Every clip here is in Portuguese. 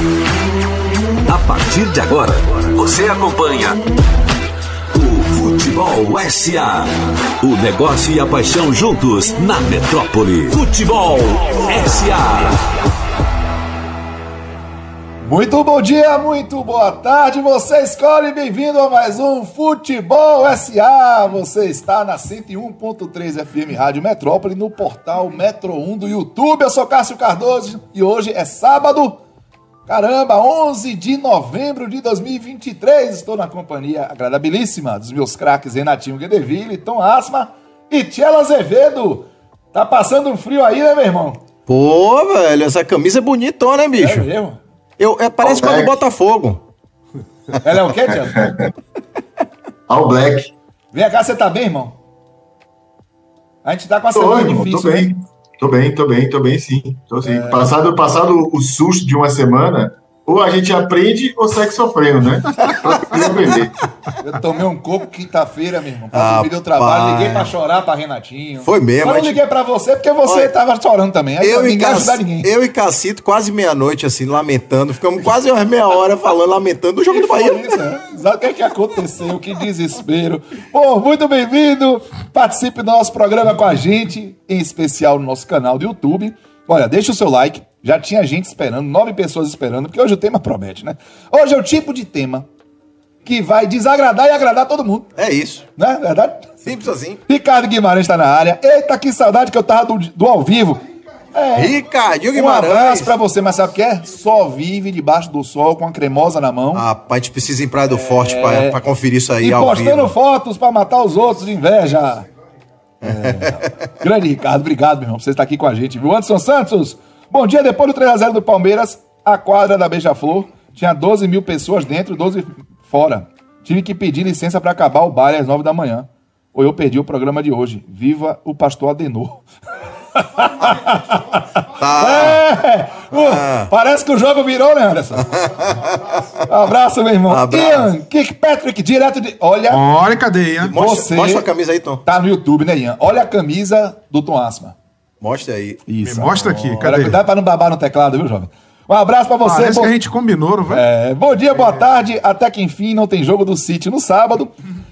A partir de agora, você acompanha o Futebol SA. O negócio e a paixão juntos na metrópole. Futebol SA. Muito bom dia, muito boa tarde, você escolhe, bem-vindo a mais um Futebol SA. Você está na 101.3 FM Rádio Metrópole, no portal Metro 1 do YouTube. Eu sou Cássio Cardoso e hoje é sábado, caramba, 11 de novembro de 2023. Estou na companhia agradabilíssima dos meus craques Renatinho Guedeville, Tom Asma e Tchela Azevedo. Tá passando um frio aí, né, meu irmão? Pô, velho, essa camisa é bonitona, hein, bicho? É mesmo? Eu, é, parece com a do. Botafogo. Ela é o quê, Tchela? All Black. Vem cá, você tá bem, irmão? A gente tá com a Tô, semana irmão, difícil. tô né? Tô bem, tô bem, tô bem sim. Tô sim. É. Passado, passado o susto de uma semana, ou a gente aprende ou segue sofrendo, né? Eu tomei um coco quinta-feira, meu irmão. Pra Rapaz. dormir do trabalho, liguei pra chorar pra Renatinho. Foi mesmo, Mas não liguei pra você porque você Olha, tava chorando também. Aí Eu e, ninguém. eu e Cacito, quase meia-noite, assim, lamentando. Ficamos quase umas meia hora falando, lamentando do jogo do Foi Bahia. isso, né? Sabe o que, é que aconteceu? Que desespero. Pô, muito bem-vindo. Participe do nosso programa com a gente, em especial no nosso canal do YouTube. Olha, deixa o seu like. Já tinha gente esperando, nove pessoas esperando, porque hoje o tema promete, né? Hoje é o tipo de tema que vai desagradar e agradar todo mundo, É isso. né? Verdade? Simples assim. Ricardo Guimarães está na área. Eita, que saudade que eu tava do, do ao vivo. É, Ricardinho um Guimarães. abraço pra você, mas sabe o que é? Só vive debaixo do sol com a cremosa na mão. Ah, a gente precisa ir em Praia do Forte pra, pra conferir isso aí e ao postando vivo. fotos pra matar os outros de inveja. É. Grande Ricardo, obrigado, meu irmão, por você estar aqui com a gente, viu? Anderson Santos, bom dia. Depois do 3x0 do Palmeiras, a quadra da Beija-Flor tinha 12 mil pessoas dentro, 12 fora. Tive que pedir licença pra acabar o baile às 9 da manhã. Ou eu perdi o programa de hoje. Viva o pastor Adenor. Tá. É, uh, Parece que o jogo virou, né, Anderson? Abraço, meu irmão. Abraço. Ian Kirkpatrick, direto de. Olha, Olha, cadeia. Mostra, você- mostra a camisa aí, Tom. tá no YouTube, né, Ian? Olha a camisa do Tom Asma. Mostra aí. Isso. Me mostra aqui, Cara, cuidado pra não babar no teclado, viu, jovem? Um abraço pra você. Parece bom, que a gente combinou, não vai? é, bom dia, boa tarde. Até que enfim não tem jogo do City no sábado.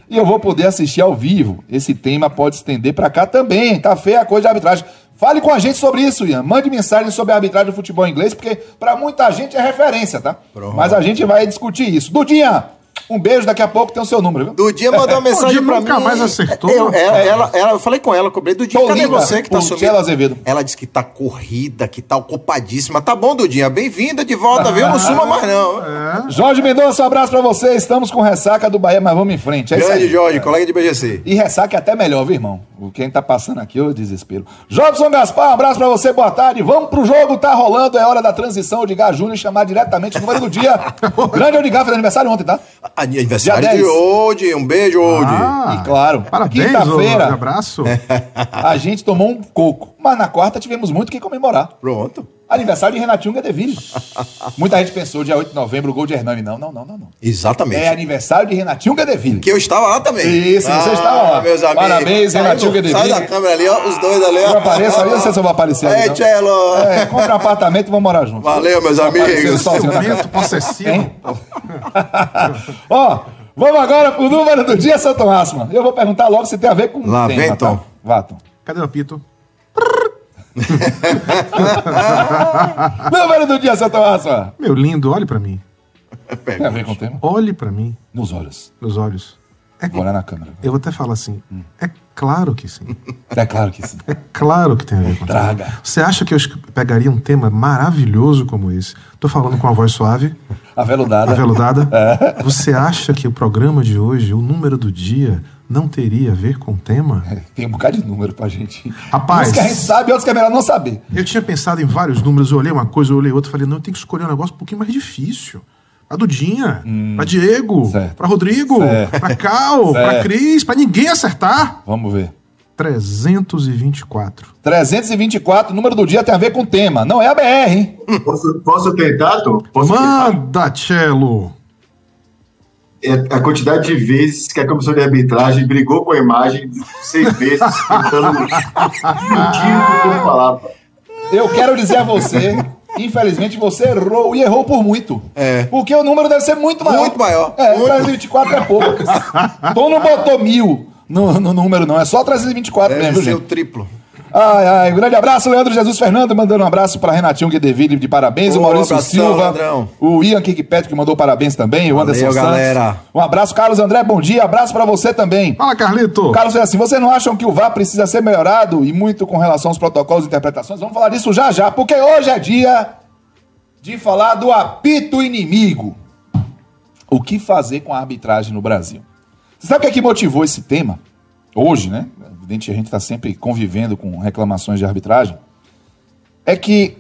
E eu vou poder assistir ao vivo. Esse tema pode estender pra cá também. Tá feia a coisa de arbitragem. Fale com a gente sobre isso, Ian. Mande mensagem sobre a arbitragem do futebol inglês, porque pra muita gente é referência, tá? Pronto. Mas a gente vai discutir isso. Dudinha, um beijo. Daqui a pouco tem o seu número, viu? Dudinha mandou uma mensagem Dudinha pra nunca mim. mais acertou. Eu, ela, ela, ela- eu falei com ela, eu cobrei. Dudinha, cadê você que tá sumindo? Azevedo. Ela disse que tá corrida, que tá ocupadíssima. Tá bom, Dudinha. Bem-vinda de volta, viu? Não suma mais, não. Jorge Mendonça, um abraço pra você. Estamos com ressaca do Bahia, mas vamos em frente. É Grande. Jorge, colega de BGC. E ressaca é até melhor, viu, irmão? O quem tá passando aqui, ô desespero. Jobson Gaspar, um abraço pra você, boa tarde. Vamos pro jogo, tá rolando, é hora da transição. Odgar Júnior chamar diretamente o número do dia. Grande Odgar, fez aniversário ontem, tá? Aniversário de 10. Odi. Um beijo, Odi. Ah, E claro, quinta-feira. ô, abraço. A gente tomou um coco, mas na quarta tivemos muito que comemorar. Pronto. Aniversário de Renatinho Gadeville. Muita gente pensou dia 8 de novembro, o gol de Hernani. Não, não, não, não. não. Exatamente. É aniversário de Renatinho Gadeville. Que eu estava lá também. Isso, você estava lá. Meus amigos. Parabéns, Renatinho Guedeville. Sai da câmera ali, ó. Os dois ali, ó. Eu apareço ali, não sei se eu vou aparecer ali. É, não. Tchelo. É, compra um apartamento e vamos morar juntos. Valeu, meus amigos. Momento possessivo. Ó, vamos agora pro número do dia, São Tomás, mano. Eu vou perguntar logo se tem a ver com o Lá vem, tá? Tom. Vá, Tom. Cadê o apito? Número do dia, Tomás, mano. Meu lindo, olhe pra mim. Tem a ver com o tema? Olhe pra mim, Nos olhos. nos olhos. É, Vou olhar na câmera. eu vou até falar assim. É claro que sim. É claro que sim. É claro que tem a ver com o tema. Traga. Você acha que eu pegaria um tema maravilhoso como esse? Tô falando com a voz suave, Aveludada. aveludada. É. Você acha que o programa de hoje, o número do dia, não teria a ver com o tema? Tem um bocado de número pra gente. Rapaz. Uns que a gente sabe, outros que é melhor não saber. Eu tinha pensado em vários números, eu olhei uma coisa, eu olhei outra, falei, não, eu tenho que escolher um negócio um pouquinho mais difícil. Pra Dudinha, pra Diego, Hum. Certo. pra Rodrigo, Certo. pra Cal, pra Certo. Cris, pra ninguém acertar. Vamos ver. 324. 324, número do dia tem a ver com o tema. Não é a BR, hein? Posso, posso tentar, Tom? Posso tentar? Manda, Cello! É a quantidade de vezes que a comissão de arbitragem brigou com a imagem seis vezes, tentando impedir o que eu falava. Eu quero dizer a você infelizmente você errou e errou por muito. É. Porque o número deve ser muito maior. Muito maior. É, Muito. 324 é pouco. Tom não botou mil no, no número, não. É só 324 Deve mesmo, ser gente. o triplo. Ai, ai, um grande abraço, Leandro Jesus Fernando, mandando um abraço pra Renatinho Guedeville de parabéns, o Maurício abração, Silva, Leandrão. o Ian Kikpet que mandou parabéns também, o Valeu, Anderson Santos. galera. Um abraço, Carlos André, bom dia, abraço pra você também. Fala, Carlito. Carlos é assim, vocês não acham que o VAR precisa ser melhorado e muito com relação aos protocolos e interpretações? Vamos falar disso já já, porque hoje é dia de falar do apito inimigo. O que fazer com a arbitragem no Brasil? Você sabe o que é que motivou esse tema? Hoje, né? Evidente, a gente está sempre convivendo com reclamações de arbitragem. É que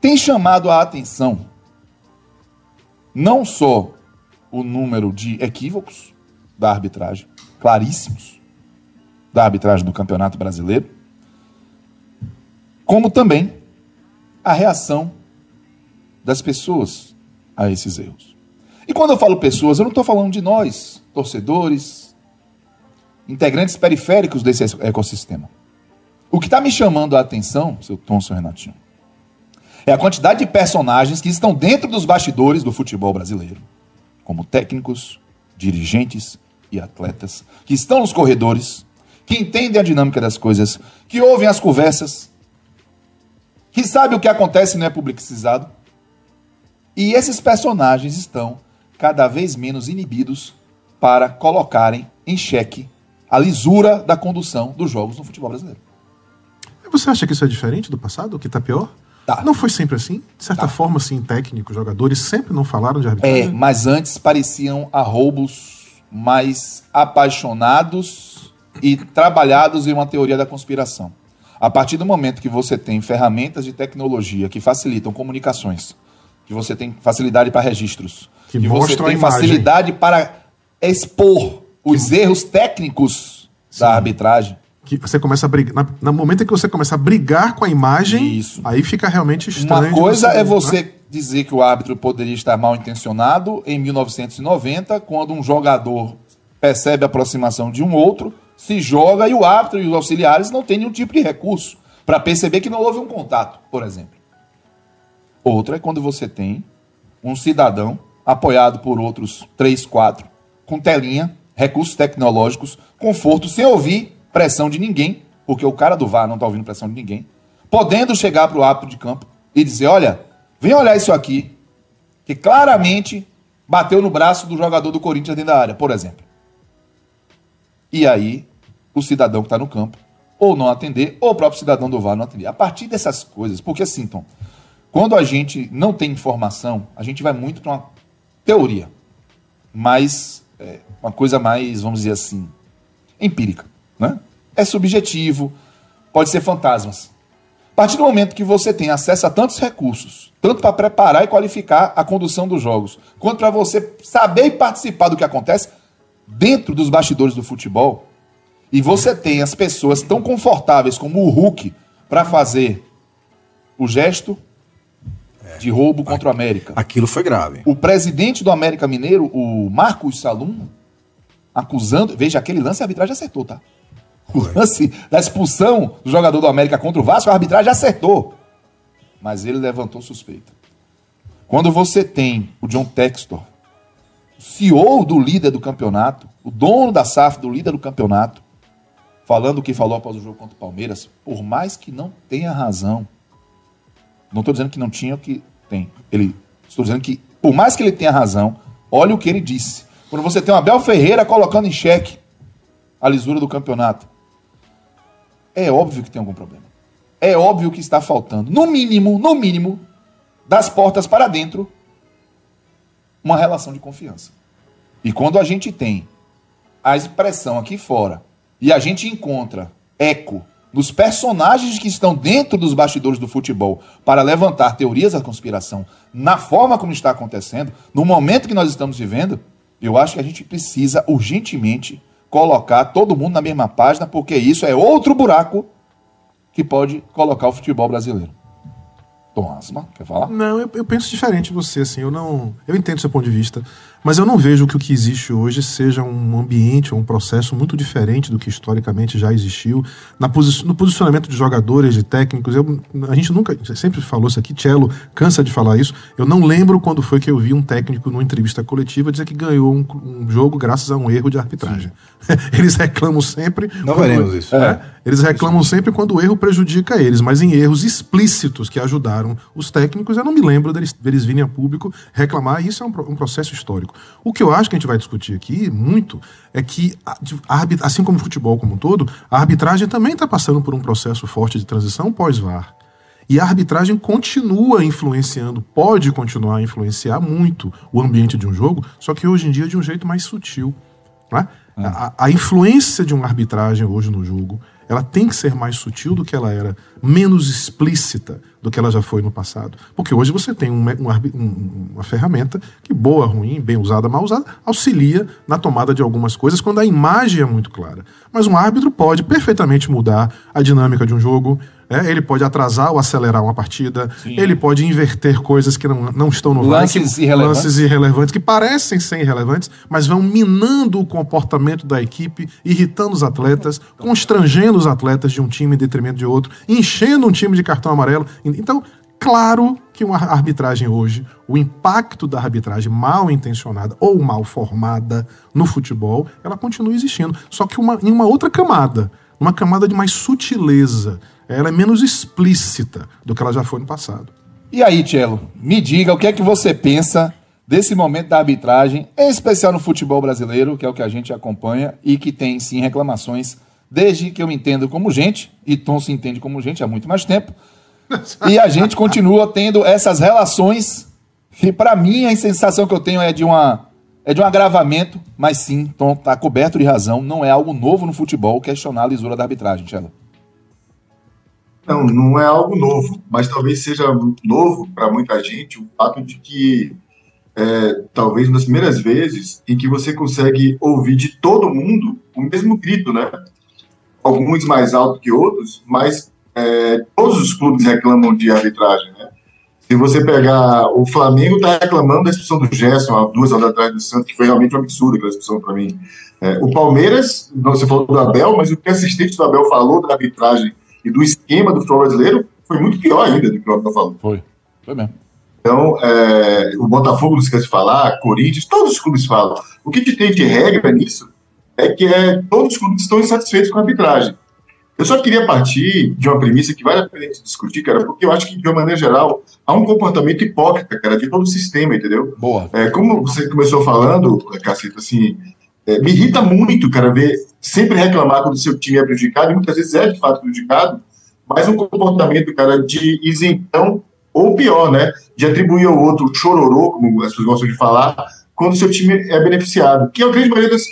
tem chamado a atenção não só o número de equívocos da arbitragem, claríssimos, da arbitragem do Campeonato Brasileiro, como também a reação das pessoas a esses erros. E quando eu falo pessoas, eu não estou falando de nós, torcedores, integrantes periféricos desse ecossistema. O que está me chamando a atenção, seu Tom, seu Renatinho, é a quantidade de personagens que estão dentro dos bastidores do futebol brasileiro, como técnicos, dirigentes e atletas, que estão nos corredores, que entendem a dinâmica das coisas, que ouvem as conversas, que sabem o que acontece e não é publicizado. E esses personagens estão cada vez menos inibidos para colocarem em xeque a lisura da condução dos jogos no futebol brasileiro. Você acha que isso é diferente do passado? Que tá pior? Tá. Não foi sempre assim? De certa forma, assim, técnicos, jogadores sempre não falaram de É, arbitragem? mas antes pareciam arroubos mais apaixonados e trabalhados em uma teoria da conspiração. A partir do momento que você tem ferramentas de tecnologia que facilitam comunicações, que você tem facilidade para registros, Que que, você tem facilidade para expor os erros técnicos da arbitragem, Que você começa a brigar. na- No momento em que você começa a brigar com a imagem, Isso. aí fica realmente estranho. Uma coisa é né? você dizer que o árbitro poderia estar mal intencionado em 1990, quando um jogador percebe a aproximação de um outro, se joga e o árbitro e os auxiliares não têm nenhum tipo de recurso para perceber que não houve um contato, por exemplo. Outra é quando você tem um cidadão apoiado por outros três, quatro, com telinha, recursos tecnológicos, conforto, sem ouvir pressão de ninguém, porque o cara do VAR não está ouvindo pressão de ninguém, podendo chegar para o árbitro de campo e dizer: olha, vem olhar isso aqui, que claramente bateu no braço do jogador do Corinthians dentro da área, por exemplo. E aí, o cidadão que está no campo, ou não atender, ou o próprio cidadão do VAR não atender. A partir dessas coisas, porque assim, Tom, quando a gente não tem informação, a gente vai muito para uma teoria, mas é, uma coisa mais, vamos dizer assim, empírica. Né? É subjetivo, pode ser fantasmas. A partir do momento que você tem acesso a tantos recursos, tanto para preparar e qualificar a condução dos jogos, quanto para você saber e participar do que acontece dentro dos bastidores do futebol, e você tem as pessoas tão confortáveis como o Hulk para fazer o gesto de roubo contra o América. Aquilo foi grave. O presidente do América Mineiro, o Marcos Salum, acusando. Veja, aquele lance a arbitragem acertou, tá? O lance da expulsão do jogador do América contra o Vasco, a arbitragem acertou. Mas ele levantou suspeita. Quando você tem o John Textor, o CEO do líder do campeonato, o dono da SAF do líder do campeonato, falando o que falou após o jogo contra o Palmeiras, por mais que não tenha razão, não estou dizendo que não tinha o que tem. Ele, estou dizendo que, por mais que ele tenha razão, olha o que ele disse. Quando você tem o Abel Ferreira colocando em xeque a lisura do campeonato, é óbvio que tem algum problema. É óbvio que está faltando, no mínimo, no mínimo, das portas para dentro, uma relação de confiança. E quando a gente tem a expressão aqui fora e a gente encontra eco nos personagens que estão dentro dos bastidores do futebol para levantar teorias da conspiração na forma como está acontecendo, no momento que nós estamos vivendo, eu acho que a gente precisa urgentemente colocar todo mundo na mesma página, porque isso é outro buraco que pode colocar o futebol brasileiro. Tom Asma, quer falar? Não, eu, eu penso diferente de você, assim, eu não. Eu entendo seu ponto de vista, mas eu não vejo que o que existe hoje seja um ambiente ou um processo muito diferente do que historicamente já existiu. Na posi no posicionamento de jogadores, de técnicos, eu, a gente nunca. Sempre falou isso aqui, Cello cansa de falar isso. Eu não lembro quando foi que eu vi um técnico numa entrevista coletiva dizer que ganhou um, um jogo graças a um erro de arbitragem. Eles reclamam sempre. Não quando- veremos isso. É, eles reclamam sempre quando o erro prejudica eles, mas em erros explícitos que ajudaram os técnicos, eu não me lembro deles, deles virem a público reclamar, isso é um, um processo histórico. O que eu acho que a gente vai discutir aqui muito é que, assim como o futebol como um todo, a arbitragem também está passando por um processo forte de transição pós-VAR. E a arbitragem continua influenciando, pode continuar a influenciar muito o ambiente de um jogo, só que hoje em dia de um jeito mais sutil. né? A, a influência de uma arbitragem hoje no jogo, ela tem que ser mais sutil do que ela era, menos explícita do que ela já foi no passado. Porque hoje você tem um me- um arbi- um- uma ferramenta que, boa, ruim, bem usada, mal usada, auxilia na tomada de algumas coisas quando a imagem é muito clara. Mas um árbitro pode perfeitamente mudar a dinâmica de um jogo, né? ele pode atrasar ou acelerar uma partida, ele pode inverter coisas que não, não estão no VAR, Lances que- irrelevantes. lances irrelevantes, que parecem ser irrelevantes, mas vão minando o comportamento da equipe, irritando os atletas, constrangendo os atletas de um time em detrimento de outro, enchendo um time de cartão amarelo. Então, claro que uma arbitragem hoje, o impacto da arbitragem mal intencionada ou mal formada no futebol, ela continua existindo. Só que uma, em uma outra camada, uma camada de mais sutileza. Ela é menos explícita do que ela já foi no passado. E aí, Tchelo, me diga o que é que você pensa desse momento da arbitragem, em especial no futebol brasileiro, que é o que a gente acompanha e que tem sim reclamações, desde que eu me entendo como gente, e Tom se entende como gente há muito mais tempo, e a gente continua tendo essas relações que, para mim, a sensação que eu tenho é de uma é de um agravamento, mas sim, Tom tá coberto de razão, não é algo novo no futebol questionar a lisura da arbitragem, Tchelo. Não, não é algo novo, mas talvez seja novo para muita gente o fato de que é, talvez nas primeiras vezes em que você consegue ouvir de todo mundo o mesmo grito, né? Alguns mais alto que outros, mas é, todos os clubes reclamam de arbitragem, né? Se você pegar o Flamengo está reclamando da expulsão do Gerson há duas horas atrás do Santos, que foi realmente um absurdo aquela expulsão para mim. É, o Palmeiras, você falou do Abel, mas o que assistente do Abel falou da arbitragem e do esquema do futebol brasileiro foi muito pior ainda do que o Abel falou. Foi. Foi mesmo. Então, é, o Botafogo não esquece de falar, Corinthians, todos os clubes falam. O que, que tem de regra nisso é que é, todos os clubes estão insatisfeitos com a arbitragem. Eu só queria partir de uma premissa que vale a pena discutir, cara, porque eu acho que, de uma maneira geral, há um comportamento hipócrita, cara, de todo o sistema, entendeu? Boa. É, como você começou falando, Caceta, assim, é, me irrita muito, cara, ver sempre reclamar quando o seu time é prejudicado, e muitas vezes é de fato prejudicado, mas um comportamento, cara, de isentão, ou pior, né, de atribuir ao outro chororô, como as pessoas gostam de falar, quando o seu time é beneficiado, que é a grande maioria das,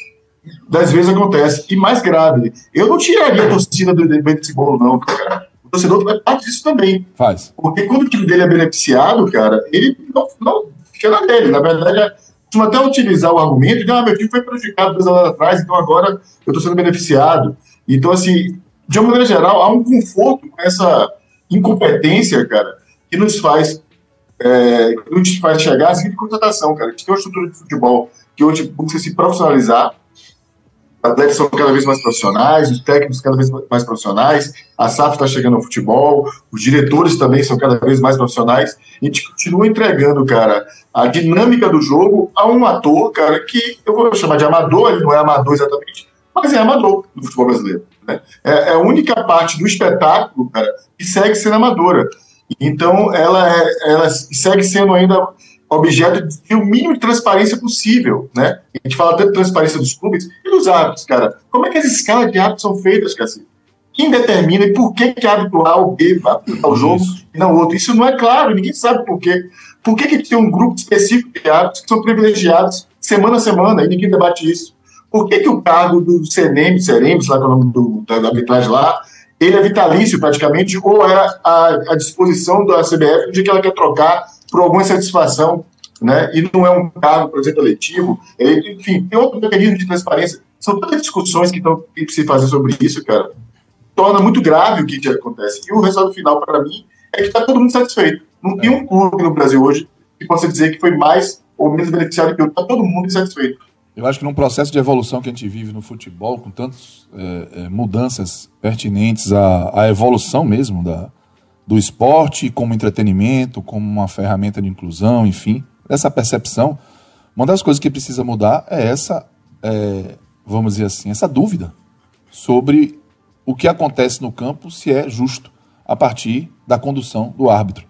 das vezes acontece. E mais grave, eu não tiraria a torcida do desse bolo, não, cara. O torcedor faz parte disso também. Faz. Porque quando o time dele é beneficiado, cara, ele não, não fica na dele. Na verdade, é, costuma até utilizar o argumento de, ah, meu time foi prejudicado dois anos atrás, então agora eu estou sendo beneficiado. Então, assim, de uma maneira geral, há um conforto com essa incompetência, cara, que nos faz, é, que nos faz chegar à seguinte constatação, cara. A gente tem uma estrutura de futebol que hoje busca se profissionalizar, atletas são cada vez mais profissionais, os técnicos cada vez mais profissionais, a SAF está chegando ao futebol, os diretores também são cada vez mais profissionais, e a gente continua entregando, cara, a dinâmica do jogo a um ator, cara, que eu vou chamar de amador, ele não é amador exatamente, mas é amador no futebol brasileiro. Né? É, é a única parte do espetáculo, cara, que segue sendo amadora. Então, ela, é, ela segue sendo ainda objeto de o mínimo de transparência possível, né? A gente fala tanto de transparência dos clubes e dos árbitros, cara. Como é que as escalas de árbitros são feitas, cacete? Quem determina e por que que árbitro A ou B vai apitar o jogo Isso. E não outro? Isso não é claro, ninguém sabe por quê. Por que que tem um grupo específico de árbitros que são privilegiados semana a semana e ninguém debate isso? Por que que o cargo do CNM, CEREM, sei lá qual é o nome do, da, arbitragem lá, ele é vitalício praticamente, ou é à, à disposição da CBF dia que ela quer trocar por alguma satisfação, né? E não é um cargo, por exemplo, eletivo. É, enfim, tem outro mecanismo de transparência. São tantas discussões que estão que se fazer sobre isso, cara. Torna muito grave o que, que acontece. E o resultado final, para mim, que está todo mundo satisfeito. Não tem um clube no Brasil hoje que possa dizer que foi mais ou menos beneficiado que outro. Está todo mundo insatisfeito. Eu acho que num processo de evolução que a gente vive no futebol, com tantas é, é, mudanças pertinentes à, à evolução mesmo da, do esporte como entretenimento, como uma ferramenta de inclusão, enfim, essa percepção, uma das coisas que precisa mudar é essa, é, vamos dizer assim, essa dúvida sobre o que acontece no campo, se é justo, a partir da condução do árbitro.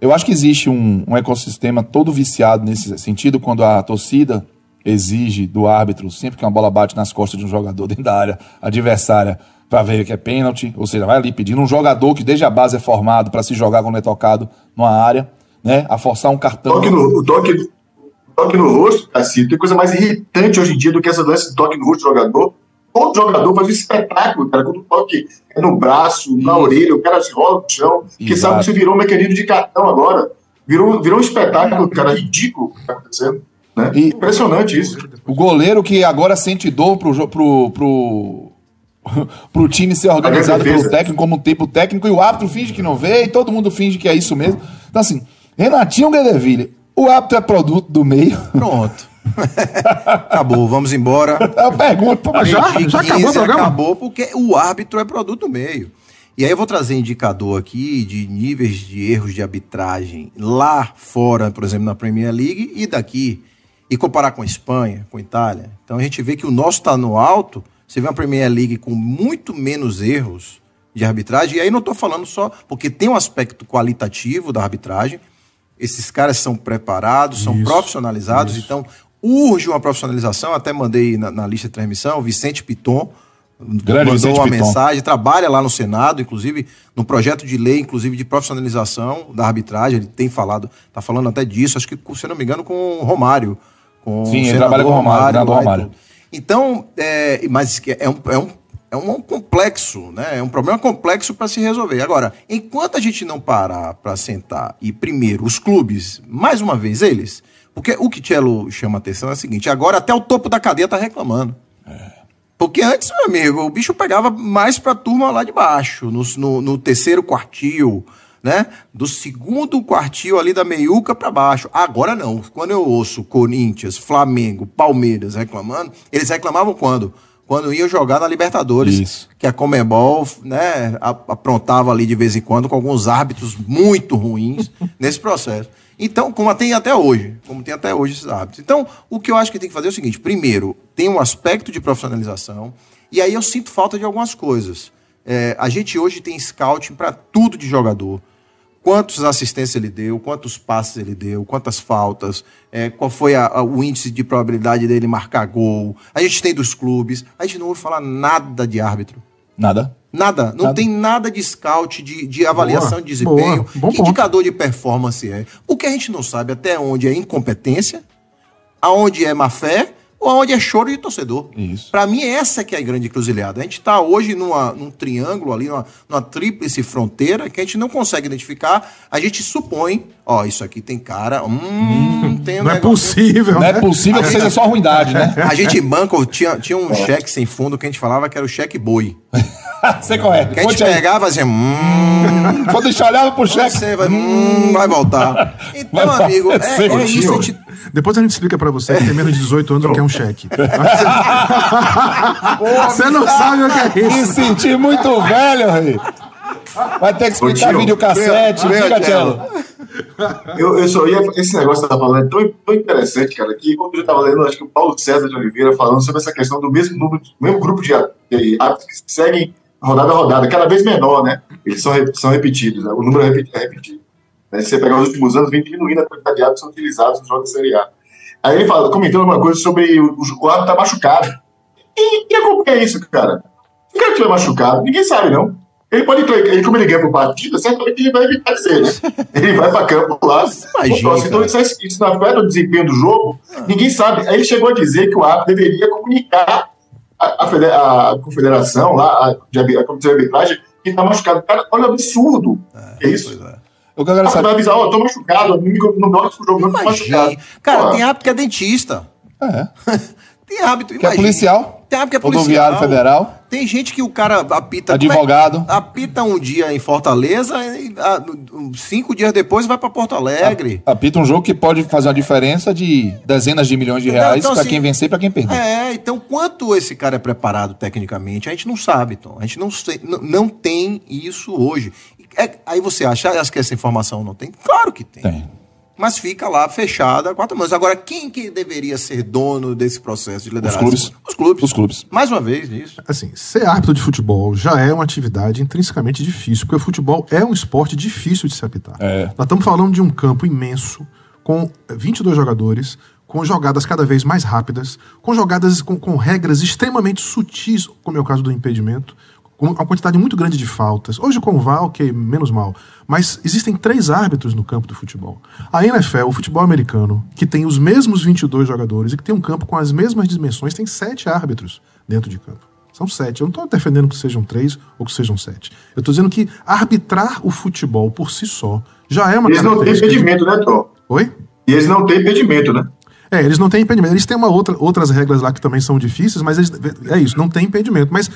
Eu acho que existe um, um ecossistema todo viciado nesse sentido, quando a torcida exige do árbitro, sempre que uma bola bate nas costas de um jogador dentro da área adversária, para ver que é pênalti, ou seja, vai ali pedindo um jogador que desde a base é formado para se jogar quando é tocado numa área, né? A forçar um cartão. Toque no, o toque, toque no rosto, assim, tem coisa mais irritante hoje em dia do que essa lance de toque no rosto do jogador. Todo jogador faz um espetáculo, cara, quando o toque é no braço, na Isso. orelha, o cara se rola no chão, que sabe que isso virou um mecanismo de cartão agora. Virou, virou um espetáculo, cara, ridículo o que está acontecendo. Né? E Impressionante isso. O goleiro que agora sente dor pro, pro, pro, pro time ser organizado pelo técnico, como um tempo técnico, e o árbitro finge que não vê, e todo mundo finge que é isso mesmo. Então, assim, Renatinho Guedeville, o árbitro é produto do meio. Pronto. acabou, vamos embora. Eu pergunto, mas já, já acabou o programa? Acabou porque o árbitro é produto do meio. E aí eu vou trazer indicador aqui de níveis de erros de arbitragem lá fora, por exemplo, na Premier League e daqui. E comparar com a Espanha, com a Itália. Então a gente vê que o nosso está no alto você vê uma Premier League com muito menos erros de arbitragem, e aí não estou falando só porque tem um aspecto qualitativo da arbitragem. Esses caras são preparados, são isso, profissionalizados, isso. então urge uma profissionalização. Até mandei na, na lista de transmissão, o Vicente Piton Grande mandou Vicente uma Piton. mensagem, trabalha lá no Senado, inclusive no projeto de lei, inclusive de profissionalização da arbitragem. Ele tem falado, está falando até disso, acho que, se não me engano, com o Romário. Com Sim, ele trabalha com o Romário. Romário, Romário. Então, é, mas é um, é um é um complexo, né? É um problema complexo para se resolver. Agora, enquanto a gente não parar para sentar e primeiro os clubes, mais uma vez eles, porque o que Tchelo chama atenção é o seguinte: agora até o topo da cadeia tá reclamando. É. Porque antes, meu amigo, o bicho pegava mais para a turma lá de baixo, no, no, no terceiro quartil, né? Do segundo quartil ali da meiuca para baixo. Agora não. Quando eu ouço Corinthians, Flamengo, Palmeiras reclamando, eles reclamavam quando? Quando iam jogar na Libertadores, Isso. que a Comebol, né, aprontava ali de vez em quando com alguns árbitros muito ruins nesse processo. Então, como tem até hoje, como tem até hoje esses árbitros. Então, o que eu acho que tem que fazer é o seguinte: primeiro, tem um aspecto de profissionalização, e aí eu sinto falta de algumas coisas. É, a gente hoje tem scouting para tudo de jogador. Quantas assistências ele deu, quantos passes ele deu, quantas faltas, é, qual foi a, a, o índice de probabilidade dele marcar gol. A gente tem dos clubes, a gente não ouve falar nada de árbitro. Nada? Nada. Não nada. tem nada de scout, de, de avaliação boa, de desempenho. Boa, que indicador de performance é? O que a gente não sabe até onde é incompetência, aonde é má fé onde é choro de torcedor. Para mim, essa que é a grande encruzilhada. A gente está hoje numa, num triângulo ali, numa, numa tríplice fronteira que a gente não consegue identificar. A gente supõe, ó, isso aqui tem cara. Hum, hum tem um não é possível. Não é né? possível que seja só ruindade, né? A gente banco, tinha, tinha um cheque sem fundo que a gente falava que era o cheque boi. Você correto. Que a gente pegava assim, hum, quando a gente olhava pro cheque. Você vai, hum, vai voltar. Então, vai amigo, é, é, isso. A gente... Depois a gente explica pra você que tem menos de 18 anos o que é um cheque. você não sabe o que é isso. Me senti muito velho, Rei. Vai ter que explicar Ô, videocassete, diga, Tchelo. Eu, eu só ia. Esse negócio que você tá falando é tão, tão interessante, cara, que quando eu estava lendo, acho que o Paulo César de Oliveira falando sobre essa questão do mesmo número, mesmo grupo de hábitos que seguem rodada a rodada, cada vez menor, né? Eles são, são repetidos, né? o número é, é repetido. Né? Se você pegar os últimos anos, vem diminuindo a quantidade de hábitos que são utilizados nos jogos da Série A. Aí ele fala, comentando alguma coisa sobre o, o hábito tá machucado. E, e a culpa é isso, cara? Se o cara estiver machucado, ninguém sabe, não. Ele pode, ele, como ele ganha por partida, certamente ele vai evitar dizer, né? Ele vai para campo lá. Imagina, então, isso, isso não afeta o desempenho do jogo, ninguém sabe. Aí ele chegou a dizer que o árbitro deveria comunicar a, a, a confederação lá, a, de, a comissão de arbitragem, que está machucado. Cara, olha o absurdo. É, é isso. É. Eu quero saber. vai avisar, ó, oh, tô machucado, não jogo, não tô machucado. Cara, Pô. tem hábito que é dentista. É. tem hábito, que é policial. Tem hábito que é policial. Rodoviário federal. Tem gente que o cara apita. Advogado. como é- apita um dia em Fortaleza e ah, cinco dias depois vai pra Porto Alegre. Apita um jogo que pode fazer uma diferença de dezenas de milhões de reais então, pra assim, quem vencer e pra quem perder. É, então quanto esse cara é preparado tecnicamente, a gente não sabe, Tom. A gente não, sei- não, não tem isso hoje. É- aí você acha acha que essa informação não tem? Claro que tem. Tem. Mas fica lá fechada quatro meses. Agora, quem que deveria ser dono desse processo de liderança? clubes. Os clubes. Os clubes. Mais uma vez, isso. Assim, ser árbitro de futebol já é uma atividade intrinsecamente difícil, porque o futebol é um esporte difícil de se apitar. É. Nós estamos falando de um campo imenso, com 22 jogadores, com jogadas cada vez mais rápidas, com jogadas com, com regras extremamente sutis, como é o caso do impedimento, uma quantidade muito grande de faltas. Hoje com o VAR, ok, menos mal. Mas existem três árbitros no campo do futebol. A NFL, o futebol americano, que tem os mesmos 22 jogadores e que tem um campo com as mesmas dimensões, tem sete árbitros dentro de campo. São sete. Eu não estou defendendo que sejam três ou que sejam sete. Eu estou dizendo que arbitrar o futebol por si só já é uma Eles não têm impedimento, né, Tom? Oi? E eles não têm impedimento, né? É, eles não têm impedimento. Eles têm uma outra, outras regras lá que também são difíceis, mas eles, é isso, não tem impedimento. Mas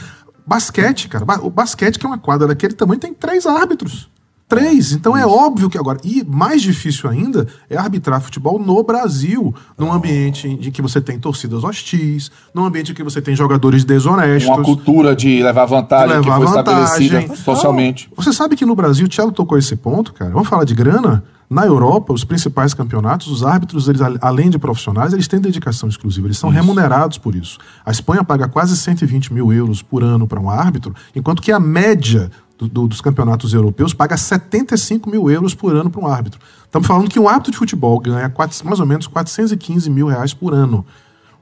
basquete, cara, o basquete que é uma quadra daquele tamanho tem três árbitros. Três. Então é óbvio que agora. E mais difícil ainda é arbitrar futebol no Brasil, num ambiente em que você tem torcidas hostis, num ambiente em que você tem jogadores desonestos. Uma cultura de levar vantagem de que levar foi estabelecida vantagem. socialmente. Você sabe que no Brasil, o Thiago tocou esse ponto, cara. Vamos falar de grana? Na Europa, os principais campeonatos, os árbitros, eles, além de profissionais, eles têm dedicação exclusiva, eles são remunerados por isso. A Espanha paga quase 120 mil euros por ano para um árbitro, enquanto que a média do- do- dos campeonatos europeus paga 75 mil euros por ano para um árbitro. Estamos falando que um árbitro de futebol ganha quatro- mais ou menos 415 mil reais por ano.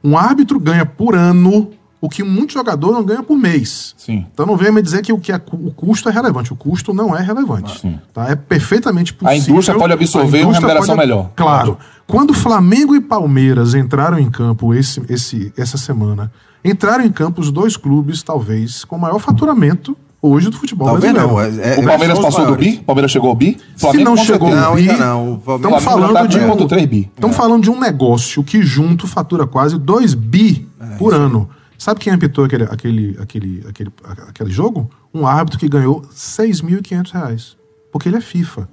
Um árbitro ganha por ano o que muito jogador não ganha por mês. Sim. Então não venha me dizer que o, que é o custo é relevante. O custo não é relevante. Sim. Tá? É perfeitamente possível. indústria pode absorver a uma indústria remuneração melhor. Claro. Quando Flamengo e Palmeiras entraram em campo esse, esse, essa semana, entraram em campo os dois clubes, talvez, com maior faturamento hoje do futebol Talvez brasileiro. não. É, é, O Palmeiras passou do bi? O Palmeiras chegou ao bi? Se não chegou ao bi, não. O Palmeiras- estamos Flamengo falando tá de um, 1,3 bi. Estamos falando de um negócio que junto fatura quase 2 bi por ano. Sabe quem apitou aquele, aquele, aquele, aquele, aquele jogo? Um árbitro que ganhou 6.500 reais. Porque ele é FIFA.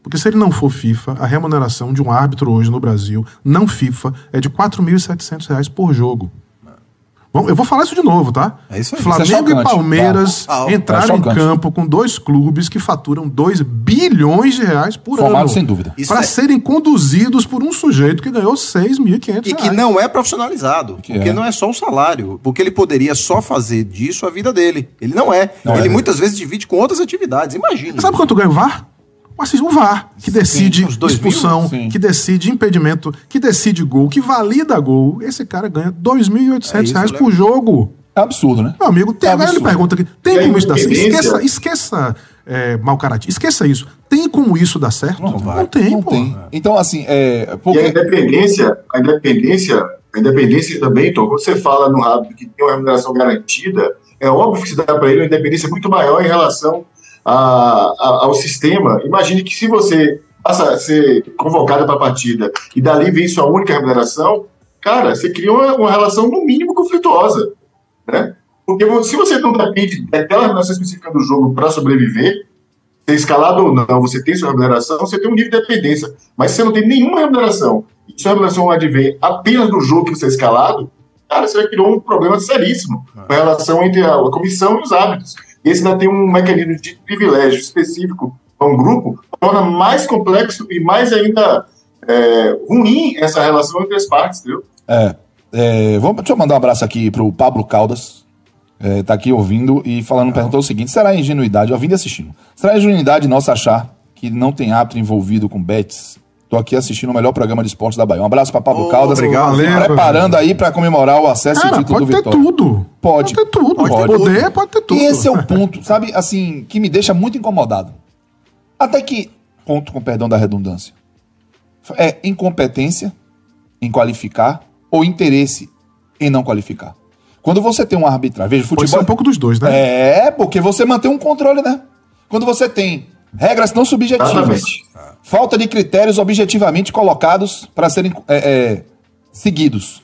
Porque se ele não for FIFA, a remuneração de um árbitro hoje no Brasil, não FIFA, é de 4.700 reais por jogo. Bom, eu vou falar isso de novo, tá? É isso aí. Flamengo Isso é e. Palmeiras Tá. Ah, entraram é em campo com dois clubes que faturam 2 bilhões de reais por Formado ano. sem dúvida. Para é- serem conduzidos por um sujeito que ganhou 6.500 E que não é profissionalizado. Que porque é. não é só o salário. Porque ele poderia só fazer disso a vida dele. Ele não é. Não ele é. muitas vezes divide com outras atividades. Imagina. Sabe quanto ganha o VAR? O Assis- O VAR, que decide dois expulsão? Sim. que decide impedimento, que decide gol, que valida gol. Esse cara ganha R$ 2.800 É reais né? por jogo. É absurdo, né? Meu amigo, tem, É agora ele pergunta aqui: tem como isso dar certo? Esqueça, esqueça é, mau caráter, esqueça isso. Tem como isso dar certo? Não, vai. tem, Não pô. tem. Então, assim, é. E a Porque... independência, a independência, a independência também, Tom, quando você fala no rápido que tem uma remuneração garantida, é óbvio que se dá para ele uma independência muito maior em relação a- a- ao sistema. Imagine que se você passa a ser convocado para a partida e dali vem sua única remuneração, cara, você cria uma, uma relação no mínimo conflituosa, né? Porque se você não depende daquela remuneração específica do jogo para sobreviver, ser escalado ou não, você tem sua remuneração, você tem um nível de dependência. Mas se você não tem nenhuma remuneração, e sua remuneração advém apenas do jogo que você é escalado, cara, você já criou um problema seríssimo com relação entre a, a comissão e os árbitros. E esse ainda tem um mecanismo de privilégio específico para um grupo, torna mais complexo e mais ainda é, ruim essa relação entre as partes, entendeu? É, é, vamos, deixa eu mandar um abraço aqui pro Pablo Caldas. É, tá aqui ouvindo e falando, perguntou o seguinte: será ingenuidade, ouvindo e assistindo, será ingenuidade nossa achar que não tem árbitro envolvido com bets? Tô aqui assistindo o melhor programa de esportes da Bahia. Um abraço para Pablo Ô, Caldas. obrigado. Valeu, preparando aí para comemorar o acesso e Cara, título pode do ter Vitória. tudo. Pode. Pode ter tudo. Pode. Pode poder, pode ter tudo. E esse é o ponto, sabe, assim, que me deixa muito incomodado. Até que ponto, com perdão da redundância, é incompetência em qualificar ou interesse em não qualificar. Quando você tem um arbitragem, veja, Pode ser futebol um pouco dos dois, né? é porque você mantém um controle, né? Quando você tem regras não subjetivas, Exatamente. Falta de critérios objetivamente colocados para serem é, é, seguidos.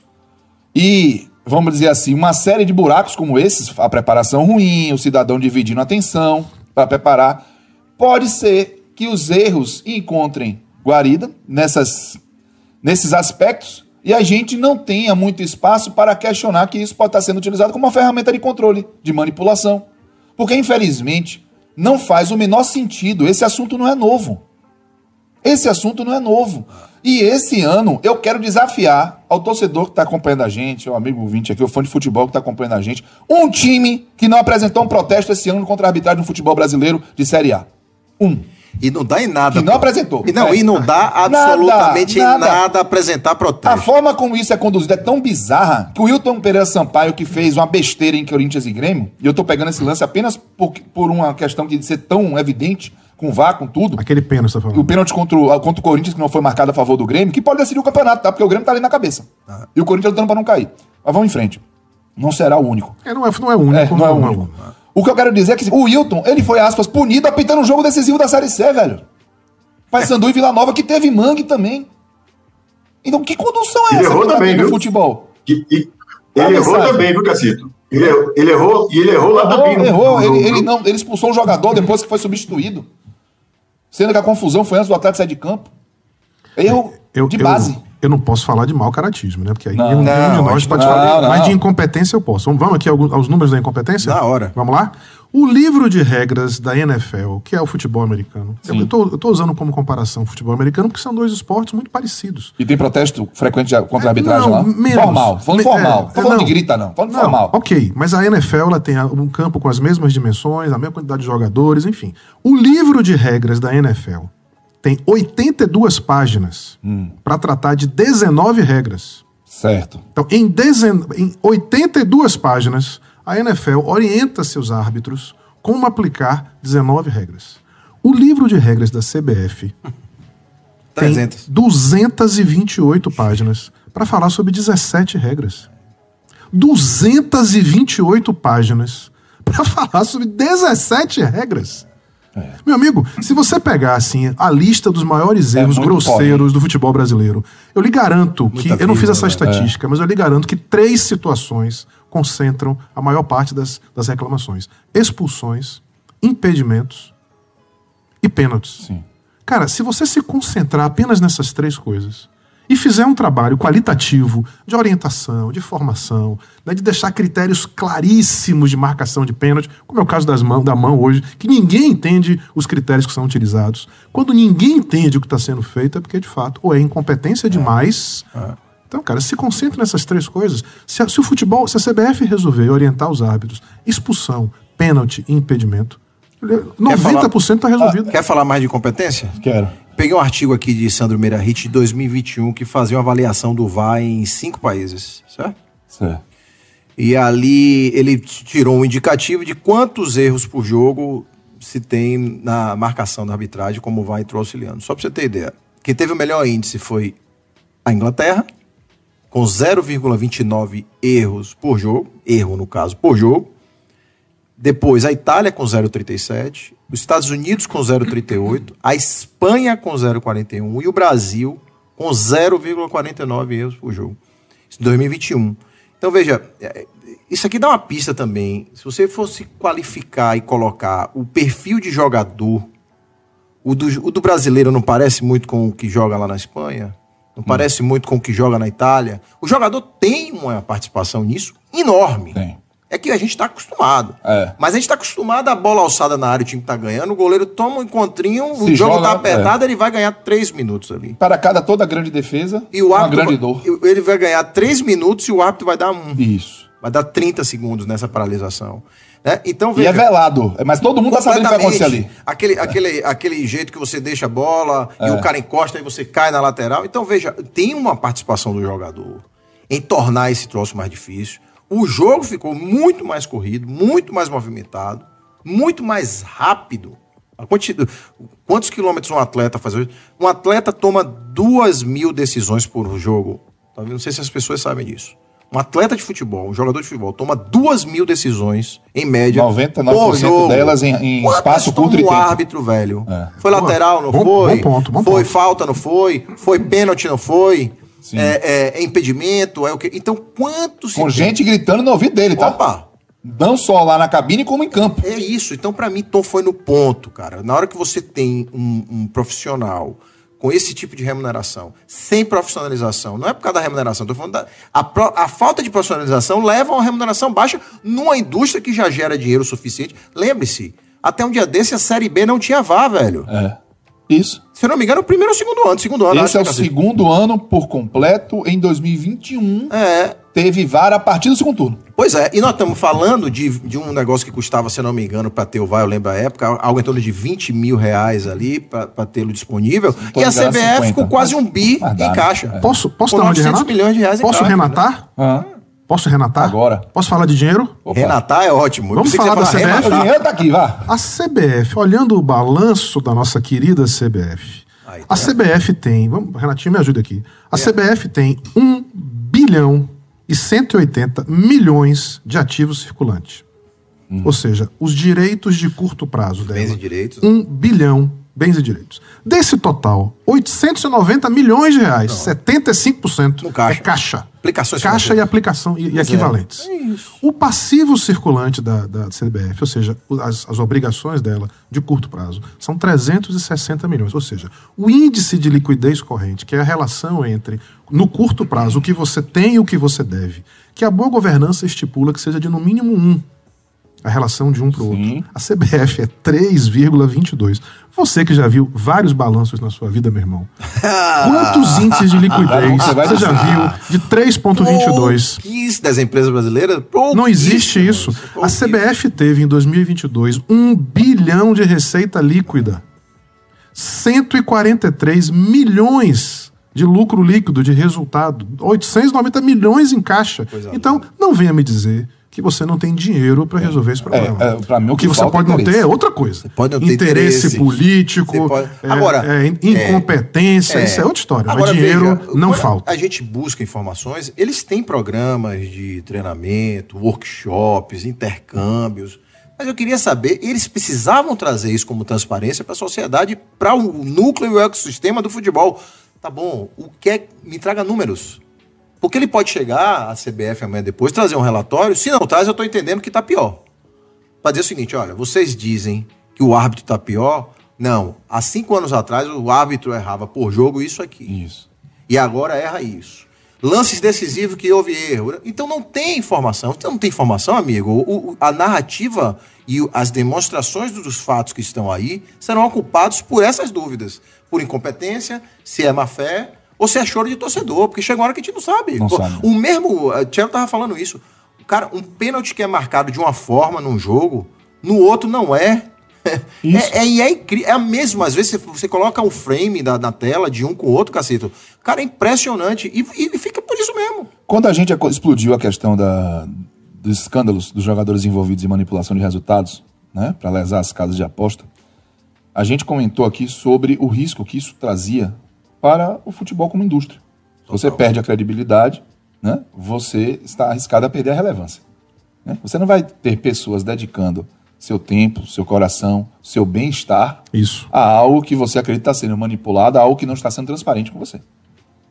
E vamos dizer assim, uma série de buracos como esses, a preparação ruim, o cidadão dividindo a atenção para preparar, pode ser que os erros encontrem guarida nessas, nesses aspectos e a gente não tenha muito espaço para questionar que isso pode estar sendo utilizado como uma ferramenta de controle, de manipulação. Porque, infelizmente, não faz o menor sentido. Esse assunto não é novo. Esse assunto não é novo. E esse ano eu quero desafiar ao torcedor que está acompanhando a gente, o amigo 20 aqui, o fã de futebol que está acompanhando a gente, um time que não apresentou um protesto esse ano contra a arbitragem no futebol brasileiro de Série A. Um. E não dá em nada. Que não pô. apresentou. E não, É. e não dá absolutamente Nada, em nada. nada apresentar A protesto. forma como isso é conduzido é tão bizarra que o Wilton Pereira Sampaio, que fez uma besteira em Corinthians e Grêmio, e eu tô pegando esse lance apenas por, por uma questão de ser tão evidente, com VAR, com tudo. Aquele pênalti, você tá O falando. pênalti contra o, contra o Corinthians, que não foi marcado a favor do Grêmio, que pode decidir o campeonato, tá? Porque o Grêmio tá ali na cabeça. E o Corinthians lutando pra não cair. Mas vamos em frente. Não será o único. É, não, é, não é único. É, não é o único. O que eu quero dizer é que o Wilton, ele foi, aspas, punido apitando um jogo decisivo da Série C, velho. Paysandu e Vila Nova, que teve mangue também. Então, que condução é Ele essa errou que também, viu? futebol? E- e- a ele errou mensagem? também, viu, Cacito? Ele, errou- ele errou e ele errou lá Errou, também. no- errou. no Ele, ele não, ele expulsou o jogador depois que foi substituído. Sendo que a confusão foi antes do atleta sair de campo. Erro Eu, de eu- base. Eu, não posso falar de mau caratismo, né? Porque aí Não, nenhum, não, de nós mas- pode não, falar. não. Mas de incompetência eu posso. Vamos, vamos aqui aos, aos números da incompetência? Na hora. Vamos lá? O livro de regras da NFL, que é o futebol americano. Eu, eu, tô usando como comparação o futebol americano porque são dois esportes muito parecidos. E tem protesto frequente contra a arbitragem Não, lá? menos. Formal. Falando Me- formal. é, Tô falando não. de grita, não. Falando Não, formal. Ok, mas a NFL ela tem um campo com as mesmas dimensões, a mesma quantidade de jogadores, enfim. O livro de regras da NFL tem 82 páginas Hum. para tratar de 19 regras. Certo. Então, em, dezen... em 82 páginas, a NFL orienta seus árbitros como aplicar 19 regras. O livro de regras da CBF tem 300. 228 páginas para falar sobre 17 regras. 228 páginas para falar sobre 17 regras. Meu amigo, se você pegar assim a lista dos maiores É erros muito grosseiros do futebol brasileiro, eu lhe garanto que Muita eu não fiz essa né? estatística, mas eu lhe garanto que três situações concentram a maior parte das, das reclamações: expulsões, impedimentos e pênaltis. Sim. Cara, se você se concentrar apenas nessas três coisas e fizer um trabalho qualitativo de orientação, de formação, né, de deixar critérios claríssimos de marcação de pênalti, como é o caso das mãos, da mão hoje, que ninguém entende os critérios que são utilizados. Quando ninguém entende o que está sendo feito, é porque, de fato, ou é incompetência demais. Então, cara, se concentre nessas três coisas. Se, a- se o futebol, se a CBF resolver orientar os árbitros, expulsão, pênalti e impedimento, 90% está resolvido. Quer falar mais de competência? Quero. Peguei um artigo aqui de Sandro Meirahit de 2021 que fazia uma avaliação do VAR em cinco países, certo? Certo. E ali ele tirou um indicativo de quantos erros por jogo se tem na marcação da arbitragem, como o VAR entrou auxiliando. Só para você ter ideia. Quem teve o melhor índice foi a Inglaterra, com 0,29 erros por jogo, erro no caso, por jogo. Depois a Itália com 0,37, os Estados Unidos com 0,38, a Espanha com 0,41 e o Brasil com 0,49 erros por jogo. Isso em 2021. Então veja, é, isso aqui dá uma pista também. Se você fosse qualificar e colocar o perfil de jogador, o do, o do brasileiro não parece muito com o que joga lá na Espanha? Não parece muito com o que joga na Itália? O jogador tem uma participação nisso enorme. Tem. É que a gente está acostumado. É. Mas a gente está acostumado a bola alçada na área, o time está ganhando, o goleiro toma um encontrinho, o Se jogo joga, está apertado, é. ele vai ganhar três minutos ali. Para cada toda grande defesa, E o uma árbitro grande dor. ele vai ganhar três minutos e o árbitro vai dar um. Isso. Vai dar 30 segundos nessa paralisação. Né? Então, E veja, é velado. Mas todo mundo tá sabendo o que vai acontecer ali. Aquele, aquele, aquele jeito que você deixa a bola e É. o cara encosta e você cai na lateral. Então, veja, tem uma participação do jogador em tornar esse troço mais difícil. O jogo ficou muito mais corrido, muito mais movimentado, muito mais rápido. Quantos quilômetros um atleta faz hoje? Um atleta toma duas mil decisões por jogo. Tá? Não sei se as pessoas sabem disso. Um atleta de futebol, um jogador de futebol, toma duas mil decisões, em média, 99% por jogo. delas em- em espaço curto e toma o tempo. árbitro, velho. É. Foi lateral, não Bom- foi? bom ponto, bom foi ponto. falta, não foi? Foi pênalti, não foi? É, é- é impedimento, é o quê? Então, quanto se Com tem? gente gritando no ouvido dele, tá? Opa! Não só lá na cabine, como em campo. É isso. Então, pra mim, Tom foi no ponto, cara. Na hora que você tem um, um profissional com esse tipo de remuneração, sem profissionalização, não é por causa da remuneração, tô falando da a, pro- a falta de profissionalização leva a uma remuneração baixa numa indústria que já gera dinheiro suficiente. Lembre-se, até um dia desse a Série B não tinha VAR, velho. É. Isso. Se eu não me engano, o primeiro ou o segundo ano. Segundo ano, Esse é o que segundo ano por completo. Em 2021, É, teve VAR a partir do segundo turno. Pois é, e nós estamos falando de, de um negócio que custava, se eu não me engano, para ter o VAR, eu lembro a época, algo em torno de 20 mil reais ali para tê-lo disponível. E a CBF 50. com quase um bi Mas em né? caixa. Posso, posso Com dar uma de 900 Renato? milhões de reais em Posso caixa, renatar? Hã? Posso renatar? Agora. Posso falar de dinheiro? Opa. Renatar é ótimo. Vamos falar da CBF? O dinheiro tá aqui, vá. A CBF, olhando o balanço da nossa querida CBF, Aí, a CBF tem, vamos, Renatinho me ajuda aqui. A CBF tem 1 bilhão e 180 milhões de ativos circulantes. Ou seja, os direitos de curto prazo dela. Bens e direitos. 1 bilhão bens e direitos. Desse total, 890 milhões de reais, 75% No caixa. é caixa. Aplicações caixa e aplicação e, e é. equivalentes. O passivo circulante da, da CBF, ou seja, as, as obrigações dela de curto prazo, são 360 milhões. Ou seja, o índice de liquidez corrente, que é a relação entre, no curto prazo, o que você tem e o que você deve, que a boa governança estipula que seja de no mínimo um a relação de um para o outro. A CBF é 3,22. Você que já viu vários balanços na sua vida, meu irmão. Quantos índices de liquidez Você já viu de 3,22? Pouquíssimo das empresas brasileiras. Não existe isso. A. CBF teve em 2022 um bilhão de receita líquida, 143 milhões de lucro líquido, de resultado, 890 milhões em caixa. Então, não venha me dizer que você não tem dinheiro para resolver esse problema. é, pra mim, o que que você falta é pode não ter interesse. é outra coisa. pode não ter interesse, interesse. político, Você pode- é, Agora, é, incompetência, isso é outra história. Agora, mas dinheiro veja, não falta. A gente busca informações, eles têm programas de treinamento, workshops, intercâmbios. Mas eu queria saber, eles precisavam trazer isso como transparência para a sociedade, para o núcleo e o ecossistema do futebol. Tá bom, o que é. Me traga números. Porque ele pode chegar, a CBF amanhã depois, trazer um relatório. Se não traz, eu estou entendendo que está pior. Para dizer o seguinte: olha, vocês dizem que o árbitro está pior. Não, há cinco anos atrás o árbitro errava por jogo isso aqui. Isso. E agora erra isso. Lances decisivos que houve erro. Então não tem informação. Então não tem informação, amigo. O- o- a narrativa e as demonstrações dos fatos que estão aí serão ocupados por essas dúvidas. Por incompetência, se é má fé ou se é choro de torcedor. Porque chega uma hora que a gente não sabe. Não Pô, sabe. O mesmo. O Thiago tava falando isso. Cara, um pênalti que é marcado de uma forma num jogo, no outro não é. Isso. É, é, e é incrível. É a mesma. Às vezes você, você coloca um frame da, na tela de um com o outro, cacito. Cara, é impressionante. E, e fica por isso mesmo. Quando a gente explodiu a questão da, dos escândalos dos jogadores envolvidos em manipulação de resultados, né, para lesar as casas de aposta, a gente comentou aqui sobre o risco que isso trazia para o futebol como indústria. Se você perde a credibilidade, né, você está arriscado a perder a relevância. né? Você não vai ter pessoas dedicando seu tempo, seu coração, seu bem-estar a algo que você acredita sendo manipulado, a algo que não está sendo transparente com você.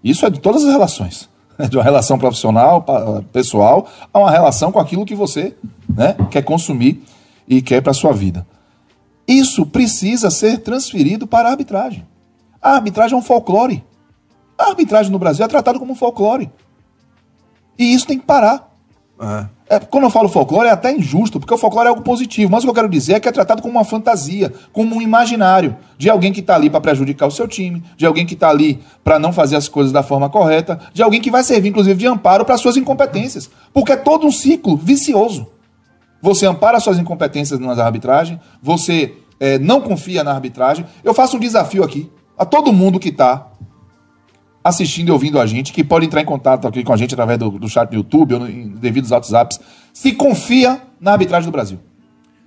Isso é de todas as relações. né? De uma relação profissional, pessoal, a uma relação com aquilo que você né, quer consumir e quer para a sua vida. Isso precisa ser transferido para a arbitragem. A arbitragem é um folclore. A arbitragem no Brasil é tratada como um folclore. E isso tem que parar. É, quando eu falo folclore, é até injusto, porque o folclore é algo positivo. Mas o que eu quero dizer é que é tratado como uma fantasia, como um imaginário de alguém que está ali para prejudicar o seu time, de alguém que está ali para não fazer as coisas da forma correta, de alguém que vai servir, inclusive, de amparo para suas incompetências. Porque é todo um ciclo vicioso. Você ampara suas incompetências na arbitragem, você é, não confia na arbitragem. Eu faço um desafio aqui a todo mundo que está assistindo e ouvindo a gente, que pode entrar em contato aqui com a gente através do, do chat do YouTube ou no, em devidos WhatsApps, se confia na arbitragem do Brasil.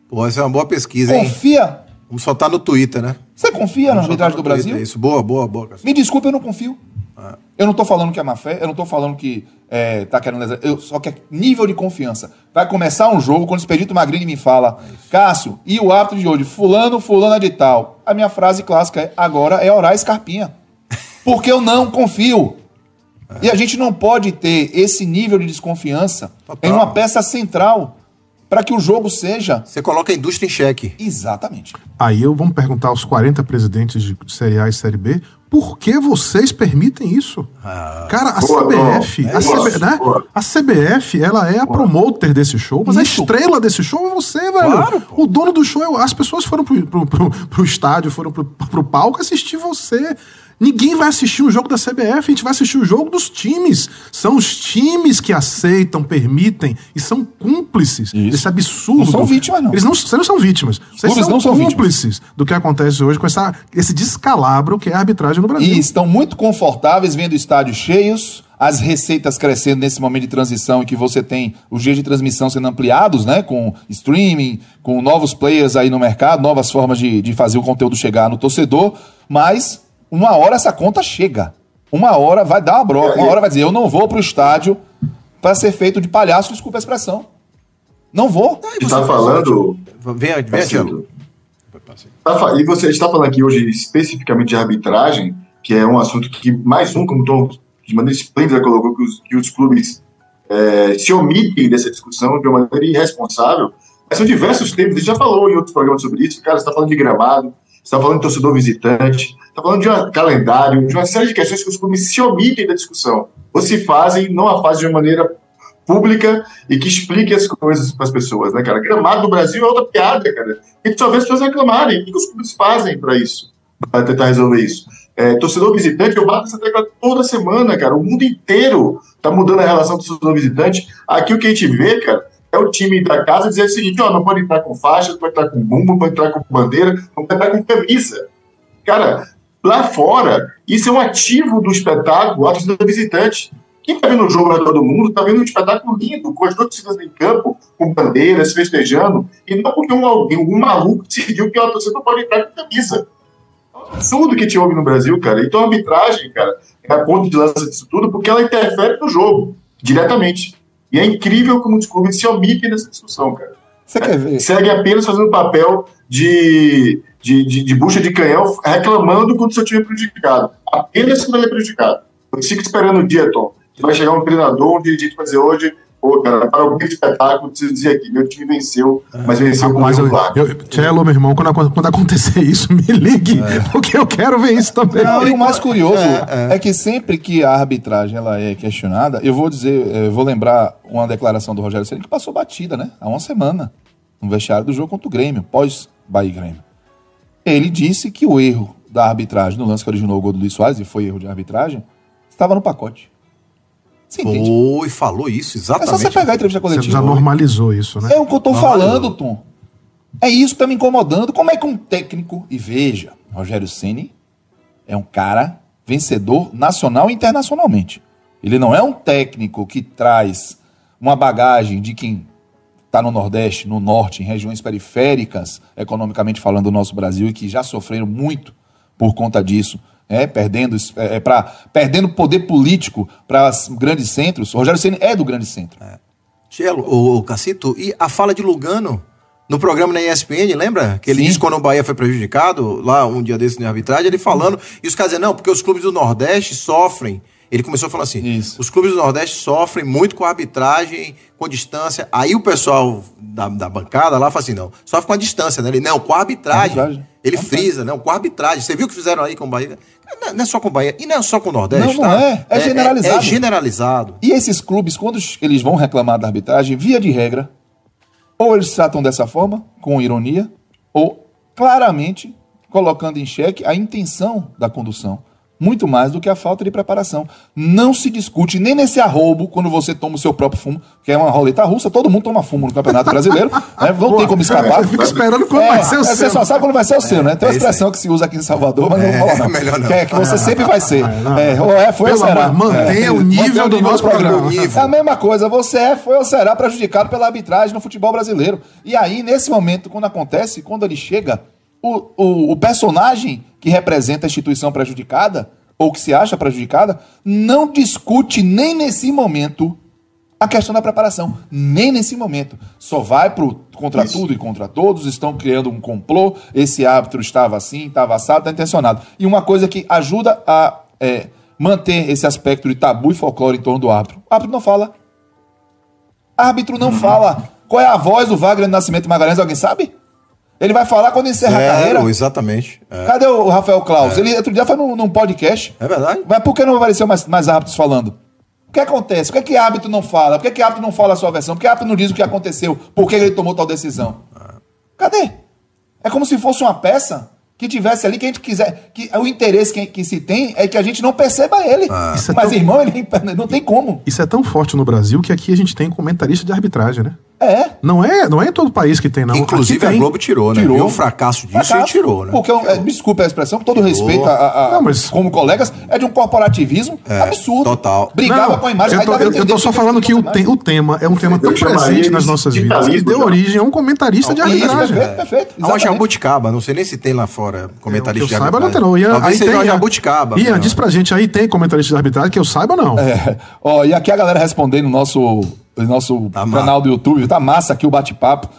Pô, essa é uma boa pesquisa, hein? Confia? Vamos soltar no Twitter, né? Você confia na Vamos soltar arbitragem do no Twitter, Brasil? Isso, boa, boa, boa. Me desculpe, eu não confio. Eu não tô falando que é má fé, eu não tô falando que é, tá querendo lesar. Eu, só que é nível de confiança. Vai começar um jogo, quando o Expedito Magrini me fala, Cássio, e o árbitro de hoje? Fulano, fulana de tal. A minha frase clássica é: agora é orar escarpinha. Porque eu não confio. E a gente não pode ter esse nível de desconfiança Total. em uma peça central para que o jogo seja. Você coloca a indústria em xeque. Exatamente. Aí eu vamos perguntar aos 40 presidentes de Série A e Série B por que vocês permitem isso? Cara, a Boa, CBF, a, CB, isso, né? a CBF, ela é a promoter desse show, mas Isso. a estrela desse show é você, velho. Claro, o dono do show, é- as pessoas foram pro, pro, pro, pro estádio, foram pro, pro palco assistir você. Ninguém vai assistir um jogo da CBF, a gente vai assistir o jogo dos times. São os times que aceitam, permitem e são cúmplices Isso. desse absurdo. Não são vítimas, não. Eles não, vocês não são vítimas. Vocês são não são vítimas. cúmplices do que acontece hoje com essa, esse descalabro que é a arbitragem no Brasil. E estão muito confortáveis vendo estádios cheios, as receitas crescendo nesse momento de transição em que você tem os dias de transmissão sendo ampliados, né? Com streaming, com novos players aí no mercado, novas formas de, de fazer o conteúdo chegar no torcedor, mas uma hora essa conta chega. Uma hora vai dar uma broca, uma hora vai dizer, eu não vou pro estádio para ser feito de palhaço, desculpa a expressão. Não vou. A gente está falando. Vem, vem, Tiago. Tá fa- E você está falando aqui hoje especificamente de arbitragem, que é um assunto que, mais um, como o Tom de maneira esplêndida colocou, que os, que os clubes eh, se omitem dessa discussão de uma maneira irresponsável. Mas são diversos temas, a gente já falou em outros programas sobre isso, cara, você está falando de gramado, está falando de torcedor visitante, está falando de um calendário, de uma série de questões que os clubes se omitem da discussão. Ou se fazem, não a fazem de uma maneira pública e que explique as coisas para as pessoas, né, cara? Gramado do Brasil é outra piada, cara. A gente só vê as pessoas reclamarem. O que os clubes fazem para isso? Para tentar resolver isso. É, torcedor visitante, eu bato essa tecla toda semana, cara. O mundo inteiro tá mudando a relação do torcedor visitante. Aqui o que a gente vê, cara, é o time da casa dizer o seguinte: ó, não pode entrar com faixa, não pode entrar com bumbo, não pode entrar com bandeira, não pode entrar com camisa. Cara, lá fora, isso é um ativo do espetáculo, a torcida visitante. Quem tá vendo o jogo ao redor do mundo tá vendo um espetáculo lindo, com as torcidas em campo, com bandeiras, festejando, e não porque um, alguém, um maluco decidiu que a torcida não pode entrar com camisa. É um absurdo que te ouve no Brasil, cara. Então a arbitragem, cara, é a ponta de lança disso tudo, porque ela interfere no jogo, diretamente. E é incrível como os clubes se omitem nessa discussão, cara. Você quer ver? Seguem apenas fazendo papel de, de, de, de bucha de canhão, reclamando quando o seu time é prejudicado. Apenas quando ele é prejudicado. Eu fico esperando o dia, Tom, que vai chegar um treinador, um dirigente vai dizer hoje, pô, cara, para o grande espetáculo, preciso dizer aqui, meu time venceu, mas venceu com Mas o eu, placar. eu, Cello, meu irmão, quando, quando acontecer isso, me ligue, porque eu quero ver isso também. Não, e o mais curioso É, é, é. que sempre que a arbitragem ela é questionada, eu vou dizer, eh, eu vou lembrar uma declaração do Rogério Ceni que passou batida, né? Há uma semana, no vestiário do jogo contra o Grêmio, pós Bahia e Grêmio. Ele disse que o erro da arbitragem no lance que originou o gol do Luiz Soares, e foi erro de arbitragem, estava no pacote. Você entende? Foi, falou isso, É só exatamente. você pegar a entrevista Você coletiva. já normalizou isso, né? É o que eu tô Normalizou. falando, Tom. É isso que tá me incomodando. Como é que um técnico, e veja, Rogério Ceni é um cara vencedor nacional e internacionalmente. Ele não é um técnico que traz uma bagagem de quem está no Nordeste, no Norte, em regiões periféricas, economicamente falando, do nosso Brasil, e que já sofreram muito por conta disso, é, perdendo, é, é, pra, perdendo poder político para os grandes centros. O Rogério Ceni é do grande centro. Tielo, o, o Cacito, e a fala de Lugano no programa na ESPN, lembra? Que ele Sim. disse quando o Bahia foi prejudicado, lá um dia desse na arbitragem, ele falando, e os caras dizendo, não, porque os clubes do Nordeste sofrem. Ele começou a falar assim: Isso. os clubes do Nordeste sofrem muito com a arbitragem, com distância. Aí o pessoal da, da bancada lá fala assim: não, sofre com a distância, né? Ele, não, com a arbitragem. Arbitragem. Ele frisa, não, com a arbitragem. Você viu o que fizeram aí com o Bahia? Não, não é só com o Bahia, e não é só com o Nordeste. Não, não tá? é. É generalizado. É, generalizado. E esses clubes, quando eles vão reclamar da arbitragem, via de regra, ou eles tratam dessa forma, com ironia, ou claramente colocando em xeque a intenção da condução. Muito mais do que a falta de preparação. Não se discute nem nesse arrobo quando você toma o seu próprio fumo, que é uma roleta russa, todo mundo toma fumo no Campeonato Brasileiro, né? não tem como escapar. Fica esperando quando vai ser o Você seu. só sabe quando vai ser o seu, né? Tem uma é expressão que se usa aqui em Salvador, mas não vou falar não. melhor não. Que é que você sempre vai ser. É, ou é, foi ou será. amor, mantenha É. o nível do nosso programa. É a mesma coisa, você é, foi ou será prejudicado pela arbitragem no futebol brasileiro. E aí, nesse momento, quando acontece, quando ele chega, o, o, o personagem que representa a instituição prejudicada, ou que se acha prejudicada, não discute nem nesse momento a questão da preparação. Nem nesse momento. Só vai pro contra tudo e contra todos, estão criando um complô, esse árbitro estava assim, estava assado, está intencionado. E uma coisa que ajuda a é, mantém esse aspecto de tabu e folclore em torno do árbitro. O árbitro não fala. Árbitro não fala. Qual é a voz do Wagner Nascimento Magalhães? Alguém sabe? Ele vai falar quando encerra a carreira. Exatamente. É. Cadê o Rafael Claus? Ele outro dia foi num, num podcast. É verdade. Mas por que não apareceu mais, mais árbitros falando? O que acontece? Por que, que árbitro não fala? Por que, que árbitro não fala a sua versão? Por que árbitro não diz o que aconteceu? Por que ele tomou tal decisão? Cadê? É como se fosse uma peça que tivesse ali que a gente quiser. Que o interesse que, que se tem é que a gente não perceba ele. É Mas, tão- irmão, ele não tem como. Isso é tão forte no Brasil que aqui a gente tem comentarista de arbitragem, né? É. Não é, não é em todo país que tem, não. Inclusive Aqui a tem. Globo tirou, né? Tirou. Viu o fracasso disso Fracasso. e tirou, né? Porque, é, desculpa a expressão, com todo respeito a, a- a- Não, mas- como colegas, é de um corporativismo absurdo. total. Brigava Não, com a imagem. eu tô, eu, eu tô só falando que o, tem- o tema é um tema tão presente nas de nossas vidas que deu já. origem a um comentarista de Isso, arbitragem. perfeito, perfeito. Ah, o exatamente. Jabuticaba, não sei nem se tem lá fora comentarista eu de saiba, não tem arbitragem. não. Aí tem, o Ian. Jabuticaba. Ian, né? diz pra gente aí, tem comentarista de arbitragem que eu saiba, não. É, ó, e aqui a galera respondendo no nosso, no nosso Tá canal do YouTube. Tá massa aqui o bate-papo.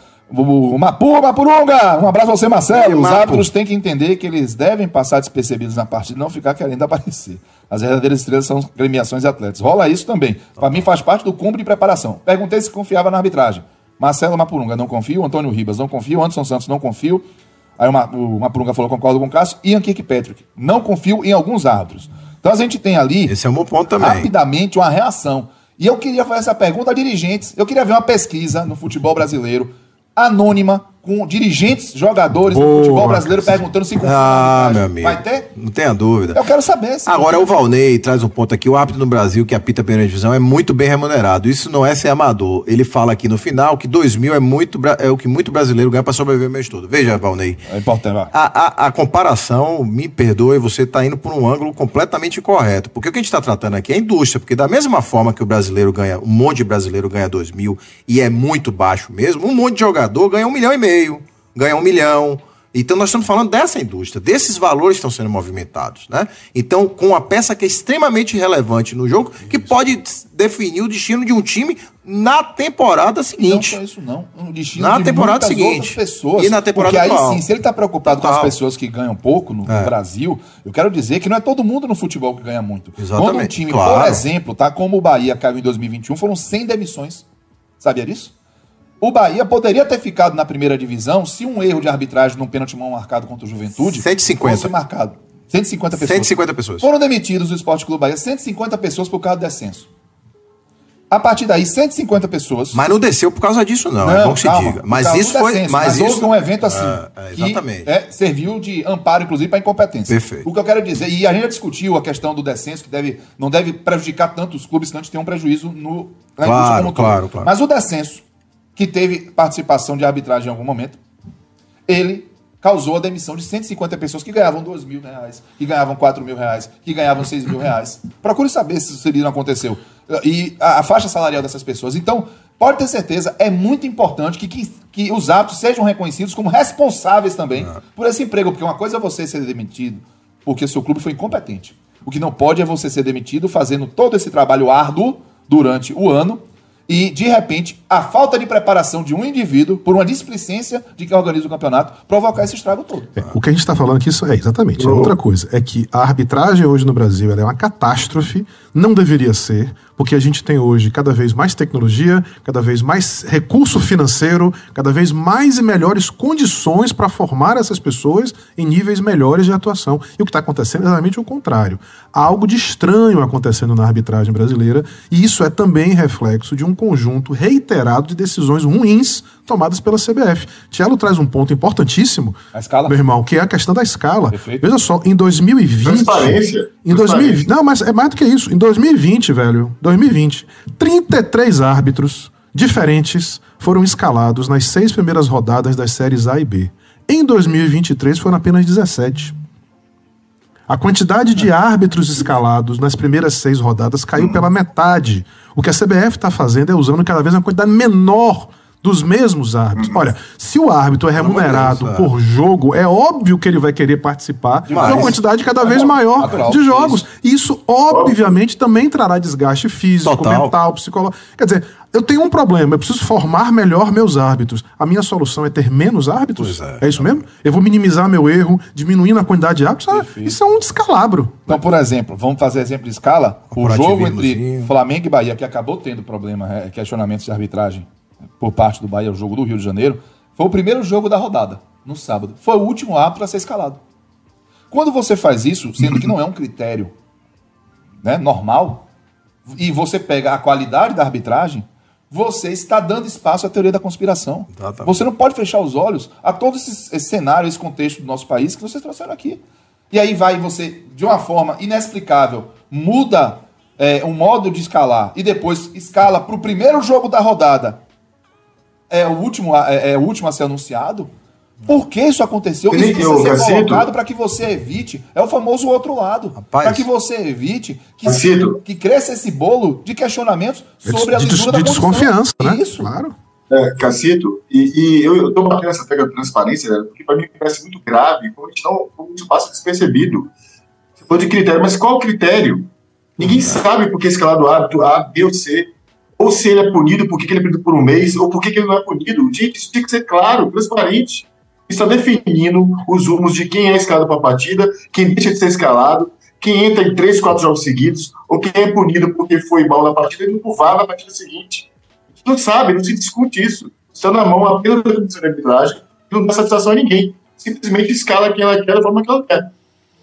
Mapu, Mapurunga! Um abraço a você, Marcelo. Os árbitros têm que entender que eles devem passar despercebidos na partida e não ficar querendo aparecer. As verdadeiras estrelas são gremiações e atletas. Rola isso também. Pra mim faz parte do cúmulo de preparação. Perguntei se confiava na arbitragem. Marcelo Mapurunga, não confio. Antônio Ribas, não confio. Anderson Santos, não confio. Aí o Mapurunga falou, concordo com o Cássio. Ian Kirkpatrick, não confio em alguns árbitros. Então a gente tem ali Esse é um bom ponto também. rapidamente uma reação. E eu queria fazer essa pergunta a dirigentes. Eu queria ver uma pesquisa no futebol brasileiro, anônima, com dirigentes, jogadores do Boa, futebol brasileiro perguntando se confia na Ah, meu amigo. Vai ter? Não tenha dúvida. Eu quero saber. Se Agora, o Valnei traz um ponto aqui. O árbitro no Brasil que apita a primeira divisão é muito bem remunerado. Isso não é ser amador. Ele fala aqui no final que 2 mil é, muito, é o que muito brasileiro ganha para sobreviver o mês todo. Veja, Valnei. É importante. vai. A, a, a comparação, me perdoe, você está indo por um ângulo completamente incorreto. Porque o que a gente está tratando aqui é a indústria. Porque da mesma forma que o brasileiro ganha, um monte de brasileiro ganha 2 mil e é muito baixo mesmo, um monte de jogador ganha um milhão e meio, ganha um milhão. Então nós estamos falando dessa indústria, desses valores que estão sendo movimentados, né? Então, com uma peça que é extremamente relevante no jogo, que pode definir o destino de um time na temporada Não seguinte. só isso, não. Um destino Na de temporada seguinte. pessoas. E na temporada Porque aí atual. sim, se ele está preocupado com Total. as pessoas que ganham pouco no, no É. Brasil, eu quero dizer que não é todo mundo no futebol que ganha muito. Exatamente, Quando um time, claro. por exemplo, tá como o Bahia caiu em 2021, foram 100 demissões. Sabia disso? O Bahia poderia ter ficado na primeira divisão se um erro de arbitragem num pênalti mal marcado contra o Juventude 150. fosse marcado. 150 pessoas. 150 pessoas. Foram demitidos do Esporte Clube Bahia 150 pessoas por causa do descenso. A partir daí, 150 pessoas. Mas não desceu por causa disso, não. é bom que se calma, diga. por Mas isso foi. descenso, Mas, isso houve um evento assim. É, é, que, exatamente. é, serviu de amparo, inclusive, para incompetência. Perfeito. O que eu quero dizer, e a gente já discutiu a questão do descenso, que deve, não deve prejudicar tanto os clubes, senão a gente tem um prejuízo no, Claro, claro, claro. Mas o descenso, que teve participação de arbitragem em algum momento, ele causou a demissão de 150 pessoas que ganhavam 2 mil reais, que ganhavam 4 mil reais, que ganhavam 6 mil reais. Procure saber se isso não aconteceu. E a, a faixa salarial dessas pessoas. Então, pode ter certeza, é muito importante que, que, que os árbitros sejam reconhecidos como responsáveis também por esse emprego. Porque uma coisa é você ser demitido porque seu clube foi incompetente. O que não pode é você ser demitido fazendo todo esse trabalho árduo durante o ano e, de repente, a falta de preparação de um indivíduo, por uma displicência de quem organiza o campeonato, provocar esse estrago todo. É, o que a gente está falando aqui isso é exatamente. É outra coisa. É que a arbitragem hoje no Brasil ela é uma catástrofe, não deveria ser, porque a gente tem hoje cada vez mais tecnologia, cada vez mais recurso financeiro, cada vez mais e melhores condições para formar essas pessoas em níveis melhores de atuação. E o que está acontecendo é exatamente o contrário. Há algo de estranho acontecendo na arbitragem brasileira, e isso é também reflexo de um conjunto reiterado de decisões ruins tomadas pela CBF. Tielo traz um ponto importantíssimo, A escala? meu irmão, que é a questão da escala. Perfeito. Veja só, em 2020. Transparência. Em 2020. Transparência. Não, mas é mais do que isso. Em 2020, velho, 2020, 33 árbitros diferentes foram escalados nas seis primeiras rodadas das séries A e B. Em 2023 foram apenas 17. A quantidade de árbitros escalados nas primeiras seis rodadas caiu pela metade. O que a CBF está fazendo é usando cada vez uma quantidade menor dos mesmos árbitros. Olha, se o árbitro é remunerado Deus, por jogo, é óbvio que ele vai querer participar de uma quantidade cada vez maior Natural. de jogos. Isso, obviamente, também trará desgaste físico, Total. mental, psicológico. Quer dizer, eu tenho um problema, eu preciso formar melhor meus árbitros. A minha solução é ter menos árbitros? Pois é. isso mesmo? Eu vou minimizar meu erro, diminuindo a quantidade de árbitros? Ah, isso é um descalabro. Então, por exemplo, vamos fazer exemplo de escala. O jogo Corporativismozinho. entre Flamengo e Bahia, que acabou tendo problema, é, questionamentos de arbitragem por parte do Bahia, o jogo do Rio de Janeiro, foi o primeiro jogo da rodada, no sábado. Foi o último árbitro a ser escalado. Quando você faz isso, sendo que não é um critério né, normal, e você pega a qualidade da arbitragem, você está dando espaço à teoria da conspiração. Exatamente. Você não pode fechar os olhos a todo esse, esse cenário, esse contexto do nosso país que vocês trouxeram aqui. E aí vai você, de uma forma inexplicável, muda é, um modo de escalar e depois escala para o primeiro jogo da rodada. É o último, a- é, é o último a ser anunciado. Por que isso aconteceu? Isso precisa ser Gacito. colocado para que você evite. É o famoso outro lado. Para que você evite que, Gacito. que cresça esse bolo de questionamentos De, sobre a de- lisura de da condição. desconfiança, né? Isso. Claro. É, Cacito, e, e eu, tô batendo essa tecla de transparência, né, porque para mim parece muito grave, como a gente não, como isso passa despercebido. Você falou de critério, mas qual o critério? Ninguém sabe por que escalado árbitro A, B ou C, ou se ele é punido, por que que ele é punido por um mês, ou por que que ele não é punido. Gente, isso tem que ser claro, transparente. Está definindo os rumos de quem é escalado para a partida, quem deixa de ser escalado, quem entra em três, quatro jogos seguidos, ou quem é punido porque foi mal na partida e não VAR na partida seguinte. Não sabe, não se discute isso. Está na mão apenas da comissão de arbitragem, não dá satisfação a ninguém. Simplesmente escala quem ela quer da forma que ela quer.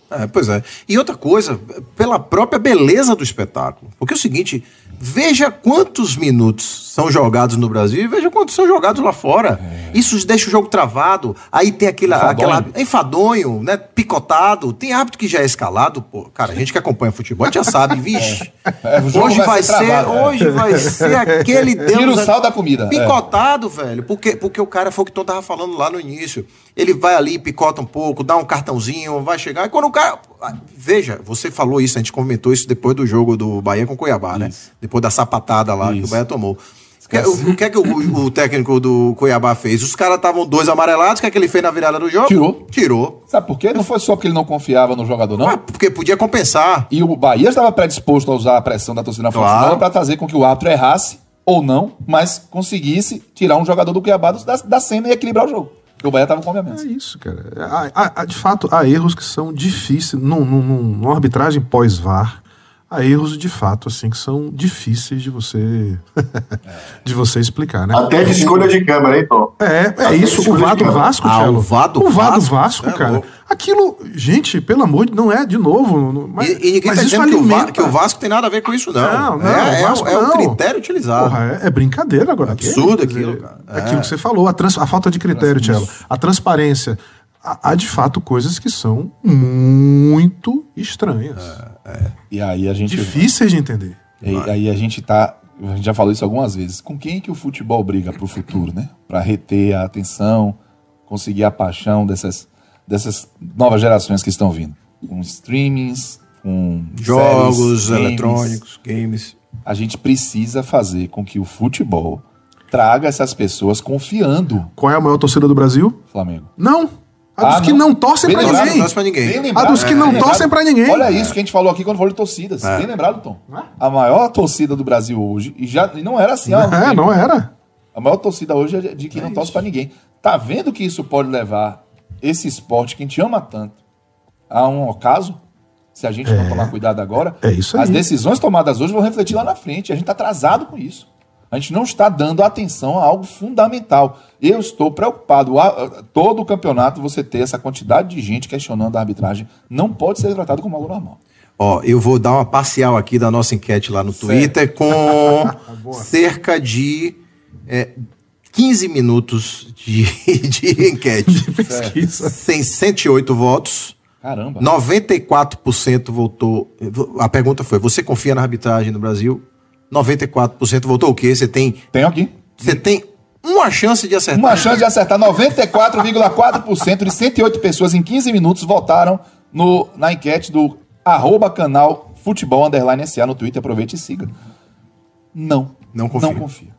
É, pois é. E outra coisa, pela própria beleza do espetáculo. Porque é o seguinte, veja quantos minutos são jogados no Brasil e veja quantos são jogados lá fora. Isso deixa o jogo travado. Aí tem aquela, Enfadonho. aquela enfadonho, né? Picotado. Tem árbitro que já é escalado. Pô, cara, a gente que acompanha futebol já sabe, vixe. É, jogo hoje vai vai ser ser, travado, é. hoje vai ser aquele Deus. Tira o sal da comida. é. Picotado, velho. Porque, porque o cara foi o que tu tava falando lá no início. Ele vai ali, picota um pouco, dá um cartãozinho, vai chegar. E quando o cara. ah, Veja, você falou isso, a gente comentou isso depois do jogo do Bahia com o Cuiabá, né? Depois da sapatada lá que o Isso. Bahia tomou. O que, o que é que o, o técnico do Cuiabá fez? Os caras estavam dois amarelados, o que é que ele fez na virada do jogo? Tirou. Tirou. Sabe por quê? Não foi só porque ele não confiava no jogador, não. Ah, porque podia compensar. E o Bahia estava predisposto a usar a pressão da torcida na Claro. para fazer com que o árbitro errasse ou não, mas conseguisse tirar um jogador do Cuiabá da, da cena e equilibrar o jogo. O Bahia estava com a É menos. isso, cara. Há- há- de fato, há erros que são difíceis. Num, num, num- numa arbitragem pós-VAR, há erros de fato, assim, que são difíceis de você de você explicar, né? Até de escolha de câmera, hein, Tom? É, é Até isso, o escolha VAR de do câmera. Vasco, Ah, o VAR do O VAR do Vasco, Vasco, é cara. louco. Aquilo, gente, pelo amor de não é de novo. não- Mas, E, e ninguém mas tá isso dizendo que o, Va- que o Vasco tem nada a ver com isso, não. Não, não, é, o é, Vasco é o não. critério utilizado. Porra, é, é brincadeira agora. Absurdo Quer dizer, aquilo, cara. é Aquilo que você falou, a, trans- a falta de critério, Tchelo. A transparência. Há, há, de fato coisas que são muito estranhas. E aí a gente. Difíceis de entender. E aí a gente tá. A gente já falou isso algumas vezes. Com quem que o futebol briga pro futuro, né? Pra reter a atenção, conseguir a paixão dessas, dessas novas gerações que estão vindo. Com streamings, com Jogos séries, games. eletrônicos, games. A gente precisa fazer com que o futebol traga essas pessoas confiando Qual é a maior torcida do Brasil? Flamengo. Não. A dos Ah, que não. não torcem pra lembrado, ninguém. Não torce pra ninguém. Bem A lembrado. dos que não lembrado. torcem pra ninguém. Olha isso que a gente falou aqui quando falou de torcidas. É. Bem lembrado, Tom. A maior torcida do Brasil hoje, e já e não era assim um É, não era. A maior torcida hoje é de quem não torce pra ninguém. Tá vendo que isso pode levar esse esporte que a gente ama tanto a um ocaso? Se a gente não tomar cuidado agora, É isso aí. as decisões tomadas hoje vão refletir lá na frente. A gente tá atrasado com isso. A gente não está dando atenção a algo fundamental. Eu estou preocupado. Todo o campeonato você ter essa quantidade de gente questionando a arbitragem não pode ser tratado como algo normal. Ó, eu vou dar uma parcial aqui da nossa enquete lá no Twitter com cerca de é, 15 minutos de, de enquete. Pesquisa. Tem 108 votos. Caramba. 94% votou. A pergunta foi: você confia na arbitragem no Brasil? 94% votou o quê? Você tem, Tem aqui. você tem uma chance de acertar. Uma chance de acertar 94,4% de 108 pessoas em 15 minutos votaram no, na enquete do arroba canal Futebol Underline SA no Twitter. Aproveite e siga. Não. Não confia. Não confia.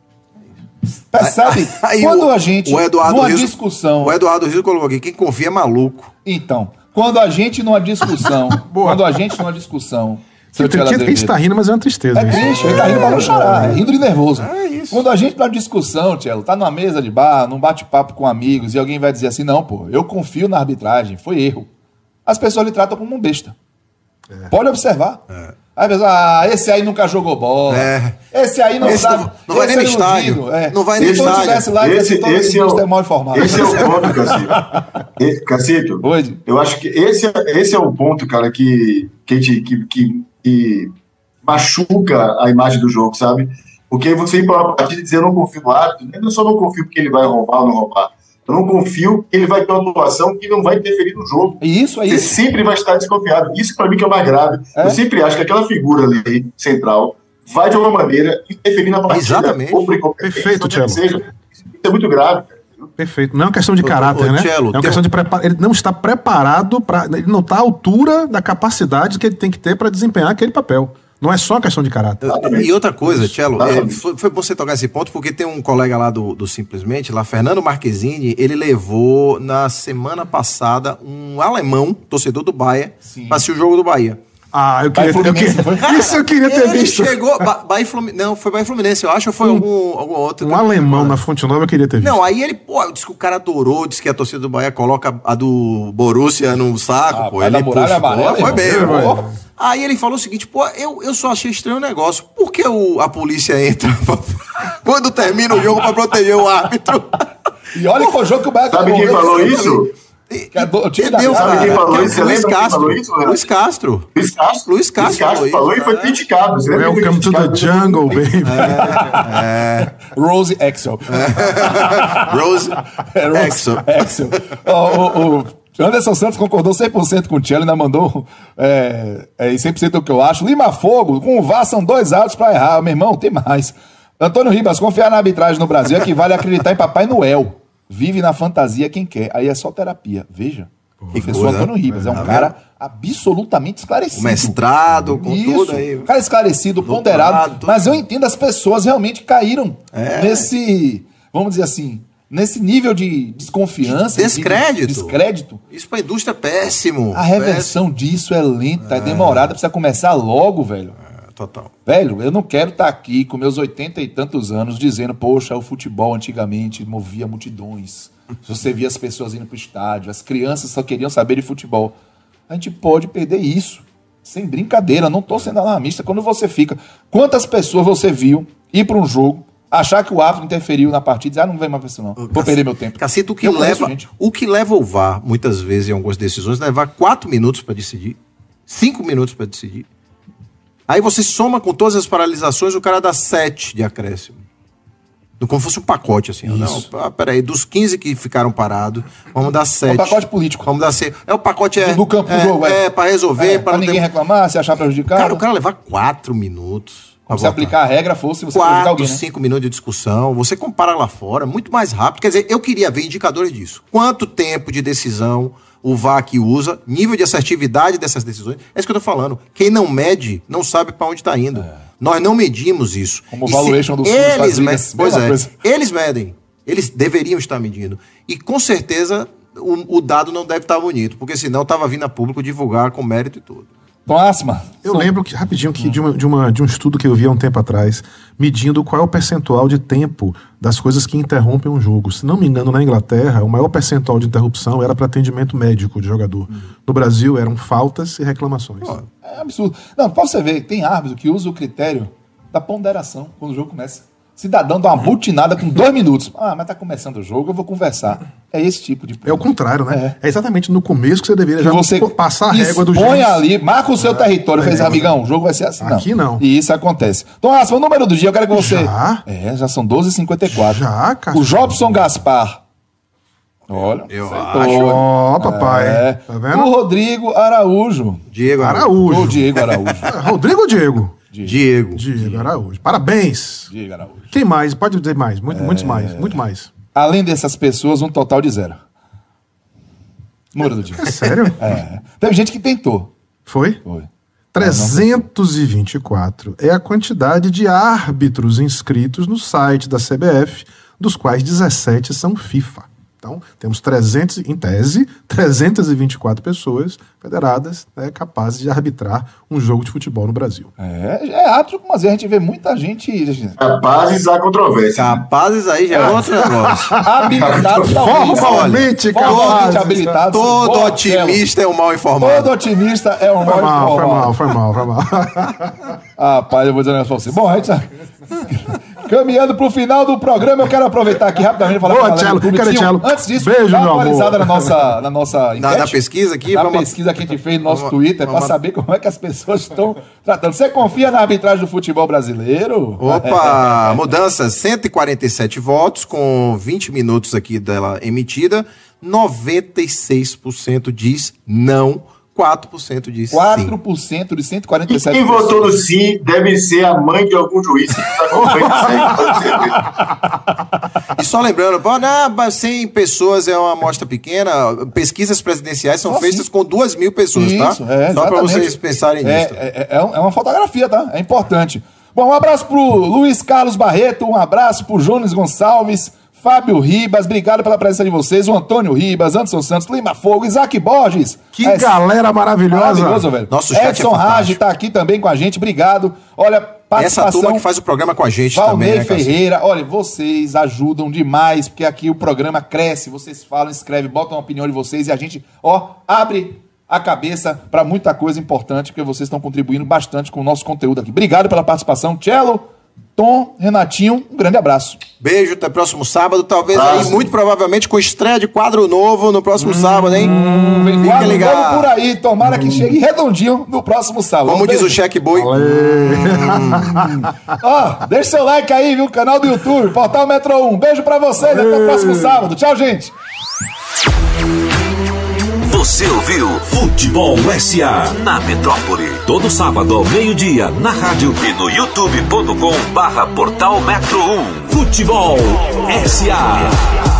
Percebe? Aí quando o- a gente, o Eduardo numa Rizzo- discussão... O Eduardo Rizzo colocou aqui, quem confia é maluco. Então, quando a gente numa discussão... Quando a gente numa discussão... seu Tem que está Azevedo, rindo, mas é uma tristeza. É isso. triste, ele tá rindo pra não chorar, é rindo de nervoso. É isso. Quando a gente tá numa discussão, Tchelo, tá numa mesa de bar, num bate-papo com amigos, e alguém vai dizer assim, não, pô, eu confio na arbitragem, foi erro. As pessoas lhe tratam como um besta. Pode observar. Aí a pessoa, ah, esse aí nunca jogou bola. É. Esse aí não Esse sabe. não- não vai nem no é estádio. é. Não vai nem no estádio. tivesse lá, Esse, esse, todo esse, é mundo o, é mal informado. esse é o ponto, Cacito. Cacito, Oi. eu acho que esse, é- esse é o ponto, cara, que, que, a gente- que, que, que machuca a imagem do jogo, sabe? Porque você ir para uma partida e dizer eu não confio no árbitro, né? eu só não confio porque ele vai roubar ou não roubar. Eu não confio que ele vai ter uma atuação que não vai interferir no jogo. E Isso, é Você isso. sempre vai estar desconfiado. Isso para mim que é o mais grave. É? Eu sempre acho que aquela figura ali, central, vai de alguma maneira interferir na partida. Exatamente. ou por incompetência, Perfeito, seja. Isso é muito grave. Perfeito. Não é uma questão de caráter, ô, né? Cello, é uma questão um- de preparo. Ele não está preparado para. Ele não está à altura da capacidade que ele tem que ter para desempenhar aquele papel. Não é só uma questão de caráter. E outra coisa, Tchelo, é, foi, foi bom você tocar esse ponto, porque tem um colega lá do, do Simplesmente, lá, Fernando Marquezine, ele levou na semana passada um alemão, torcedor do Bahia, para assistir o jogo do Bahia. Ah, eu queria, eu Fluminense, queria-? Isso eu queria ter Ele visto. chegou, ba Bahia Fluminense, não, foi Bahia Fluminense, eu acho, ou foi algum, algum outro. Um alemão na Fonte Nova eu queria ter visto. Não, aí ele, pô, disse que o cara adorou, disse que a torcida do Bahia coloca a do Borussia no saco, Ah, pô. Ele puxou, amarela, foi bem, pô. Aí ele falou o seguinte, pô, eu, eu só achei estranho o negócio. Por que o, a polícia entra pra- quando termina o jogo pra proteger o árbitro? E olha que foi o jogo que o Bahia Sabe quem falou isso? Do- o time da Entendeu, cara? quem falou Que é o isso? Luiz Castro. falou isso? Luiz Castro. Luiz Castro. Luiz Castro Luiz Castro falou e foi é. criticado. Que Welcome to the jungle, baby. Rose Axel. Rose É. Axel. O, o Anderson Santos concordou 100% com o Tchelo, ainda mandou é, é, 100% do que eu acho. Lima Fogo, com o VAR são dois atos pra errar. Meu irmão, tem mais. Antônio Ribas, confiar na arbitragem no Brasil equivale a acreditar em Papai Noel. Vive na fantasia quem quer. Aí é só terapia. Veja. Professor coisa, Antônio Ribas é um Tá cara absolutamente esclarecido. O mestrado, com Isso, tudo aí. um cara esclarecido, Doutorado, ponderado. Mas eu entendo, as pessoas realmente caíram É. nesse, vamos dizer assim, nesse nível de desconfiança. Descrédito. De descrédito. Isso pra indústria é péssimo. A reversão disso é lenta, é, demorada, precisa começar logo, velho. Péssimo. Total. Velho, eu não quero estar aqui com meus oitenta e tantos anos dizendo, poxa, o futebol antigamente movia multidões. Você via as pessoas indo pro estádio, as crianças só queriam saber de futebol. A gente pode perder isso. Sem brincadeira, não tô sendo alarmista. Quando você fica. Quantas pessoas você viu ir para um jogo, achar que o árbitro interferiu na partida e dizer, ah, não vem mais pra isso, não. Vou perder meu tempo. O que, Eu conheço leva, gente. o que leva o VAR, muitas vezes, em algumas decisões, levar quatro minutos para decidir, cinco minutos para decidir. Aí você soma com todas as paralisações, o cara dá sete de acréscimo. Como fosse um pacote, assim. ó. Não, Isso. ah, peraí, dos 15 que ficaram parados, vamos dar sete. pacote político. Vamos dar seis. É o pacote é. Do campo do é, jogo, é. É, para resolver, É, para pra ninguém reclamar, se achar prejudicado. Cara, o cara levar quatro minutos. pra Como se aplicar a regra fosse você prejudicar Quatro, alguém, né? cinco minutos de discussão. Você compara lá fora, muito mais rápido. Quer dizer, eu queria ver indicadores disso. Quanto tempo de decisão o VAR usa, nível de assertividade dessas decisões. É isso que eu tô falando. Quem não mede, não sabe para onde está indo. Nós não medimos isso. É. Como o valuation dos eles medem, Pois é, coisa. eles medem. Eles deveriam estar medindo. E com certeza o, o dado não deve estar bonito, porque senão estava vindo a público divulgar com mérito e tudo. Próxima. Eu lembro que, rapidinho que de, uma, de, uma, de um estudo que eu vi há um tempo atrás, medindo qual é o percentual de tempo das coisas que interrompem um jogo. Se não me engano, na Inglaterra, o maior percentual de interrupção era para atendimento médico de jogador. No Brasil, eram faltas e reclamações. É absurdo. Não, pra você ver, tem árbitro que usa o critério da ponderação quando o jogo começa. Cidadão dá uma butinada com dois minutos. Ah, mas tá começando o jogo, eu vou conversar. É esse tipo de. É o contrário, né? É, exatamente no começo que você deveria já você passar a régua do expõe juiz. ali, marca o seu território, fez, É. amigão, o jogo vai ser assim. Aqui não. E isso acontece. Então, Aspa, o número do dia, eu quero que você. Já? É, já são 12h54. Já, cara. O Jobson Gaspar. Olha. Eu acertou. acho. Ó, papai. É. Tá vendo? O Rodrigo Araújo. Diego Araújo. O Diego Araújo. Rodrigo ou Diego? Diego. Diego Araújo. Parabéns. Diego Araújo. Quem mais? Pode dizer mais. É. Muito, Muitos mais. Muito mais. Além dessas pessoas, um total de zero. Número do dia. É sério? É. Teve gente que tentou. Foi? Foi. 324 é a quantidade de árbitros inscritos no site da CBF, dos quais 17 são FIFA. Então, temos 300, em tese, 324 pessoas federadas né, capazes de arbitrar um jogo de futebol no Brasil. É, é árbitro, mas a gente vê muita gente. Capazes há controvérsia. Capazes aí já é outro negócio. Habilitados talvez. Formalmente, capazes. habilitados. Todo Boa, otimista é um mal informado. Todo otimista é um Foi mal mal, foi informado. mal, foi mal, foi mal. Ah, pai, eu vou dizer um negócio pra você. Bom, a gente tá caminhando pro final do programa, eu quero aproveitar aqui rapidamente e falar Boa, Clube cadê Tinho. Cello? Antes disso, Beijo, dá uma amor. atualizada na nossa, na nossa Na, enquete. na pesquisa aqui, Na vamos- pesquisa que a gente fez no nosso vamos- Twitter para saber como é que as pessoas estão tratando. Você confia na arbitragem do futebol brasileiro? Opa, mudança, 147 votos com 20 minutos aqui dela emitida, 96% diz não, 4% diz sim. 4% de 147 Quem pessoas. votou no sim deve ser a mãe de algum juiz que está acompanhando isso aí. E só lembrando, mas 100 pessoas é uma amostra pequena, pesquisas presidenciais são Ah, feitas sim. com 2 mil pessoas, tá? Isso, é, só para vocês pensarem É, nisso. é, é, um- é uma fotografia, tá? É importante. Bom, um abraço pro Luiz Carlos Barreto, um abraço pro Jones Gonçalves, Fábio Ribas, obrigado pela presença de vocês, o Antônio Ribas, Anderson Santos, Lima Fogo, Isaac Borges. Que É, galera maravilhosa. Maravilhoso, velho. Nosso é Edson fantástico. Rage tá aqui também com a gente, obrigado. Olha, Essa participação... turma que faz o programa com a gente também, né, Cássio? Ferreira, olha, vocês ajudam demais, porque aqui o programa cresce, vocês falam, escrevem, botam a opinião de vocês e a gente, ó, abre a cabeça para muita coisa importante, porque vocês estão contribuindo bastante com o nosso conteúdo aqui. Obrigado pela participação, Cello, Tom, Renatinho, um grande abraço. Beijo, até próximo sábado, talvez aí, muito provavelmente, com estreia de quadro novo no próximo sábado, hein? Vem Fica quadro ligado. novo por aí, tomara que chegue redondinho no próximo sábado. Como Um diz o cheque boi. Ó, deixa seu like aí, viu? Canal do YouTube, Portal Metro 1. Beijo pra vocês, até o próximo sábado. Tchau, gente. Você ouviu Futebol SA na Metrópole. Todo sábado ao meio-dia na rádio e no youtube.com barra portal Metro 1. Futebol SA.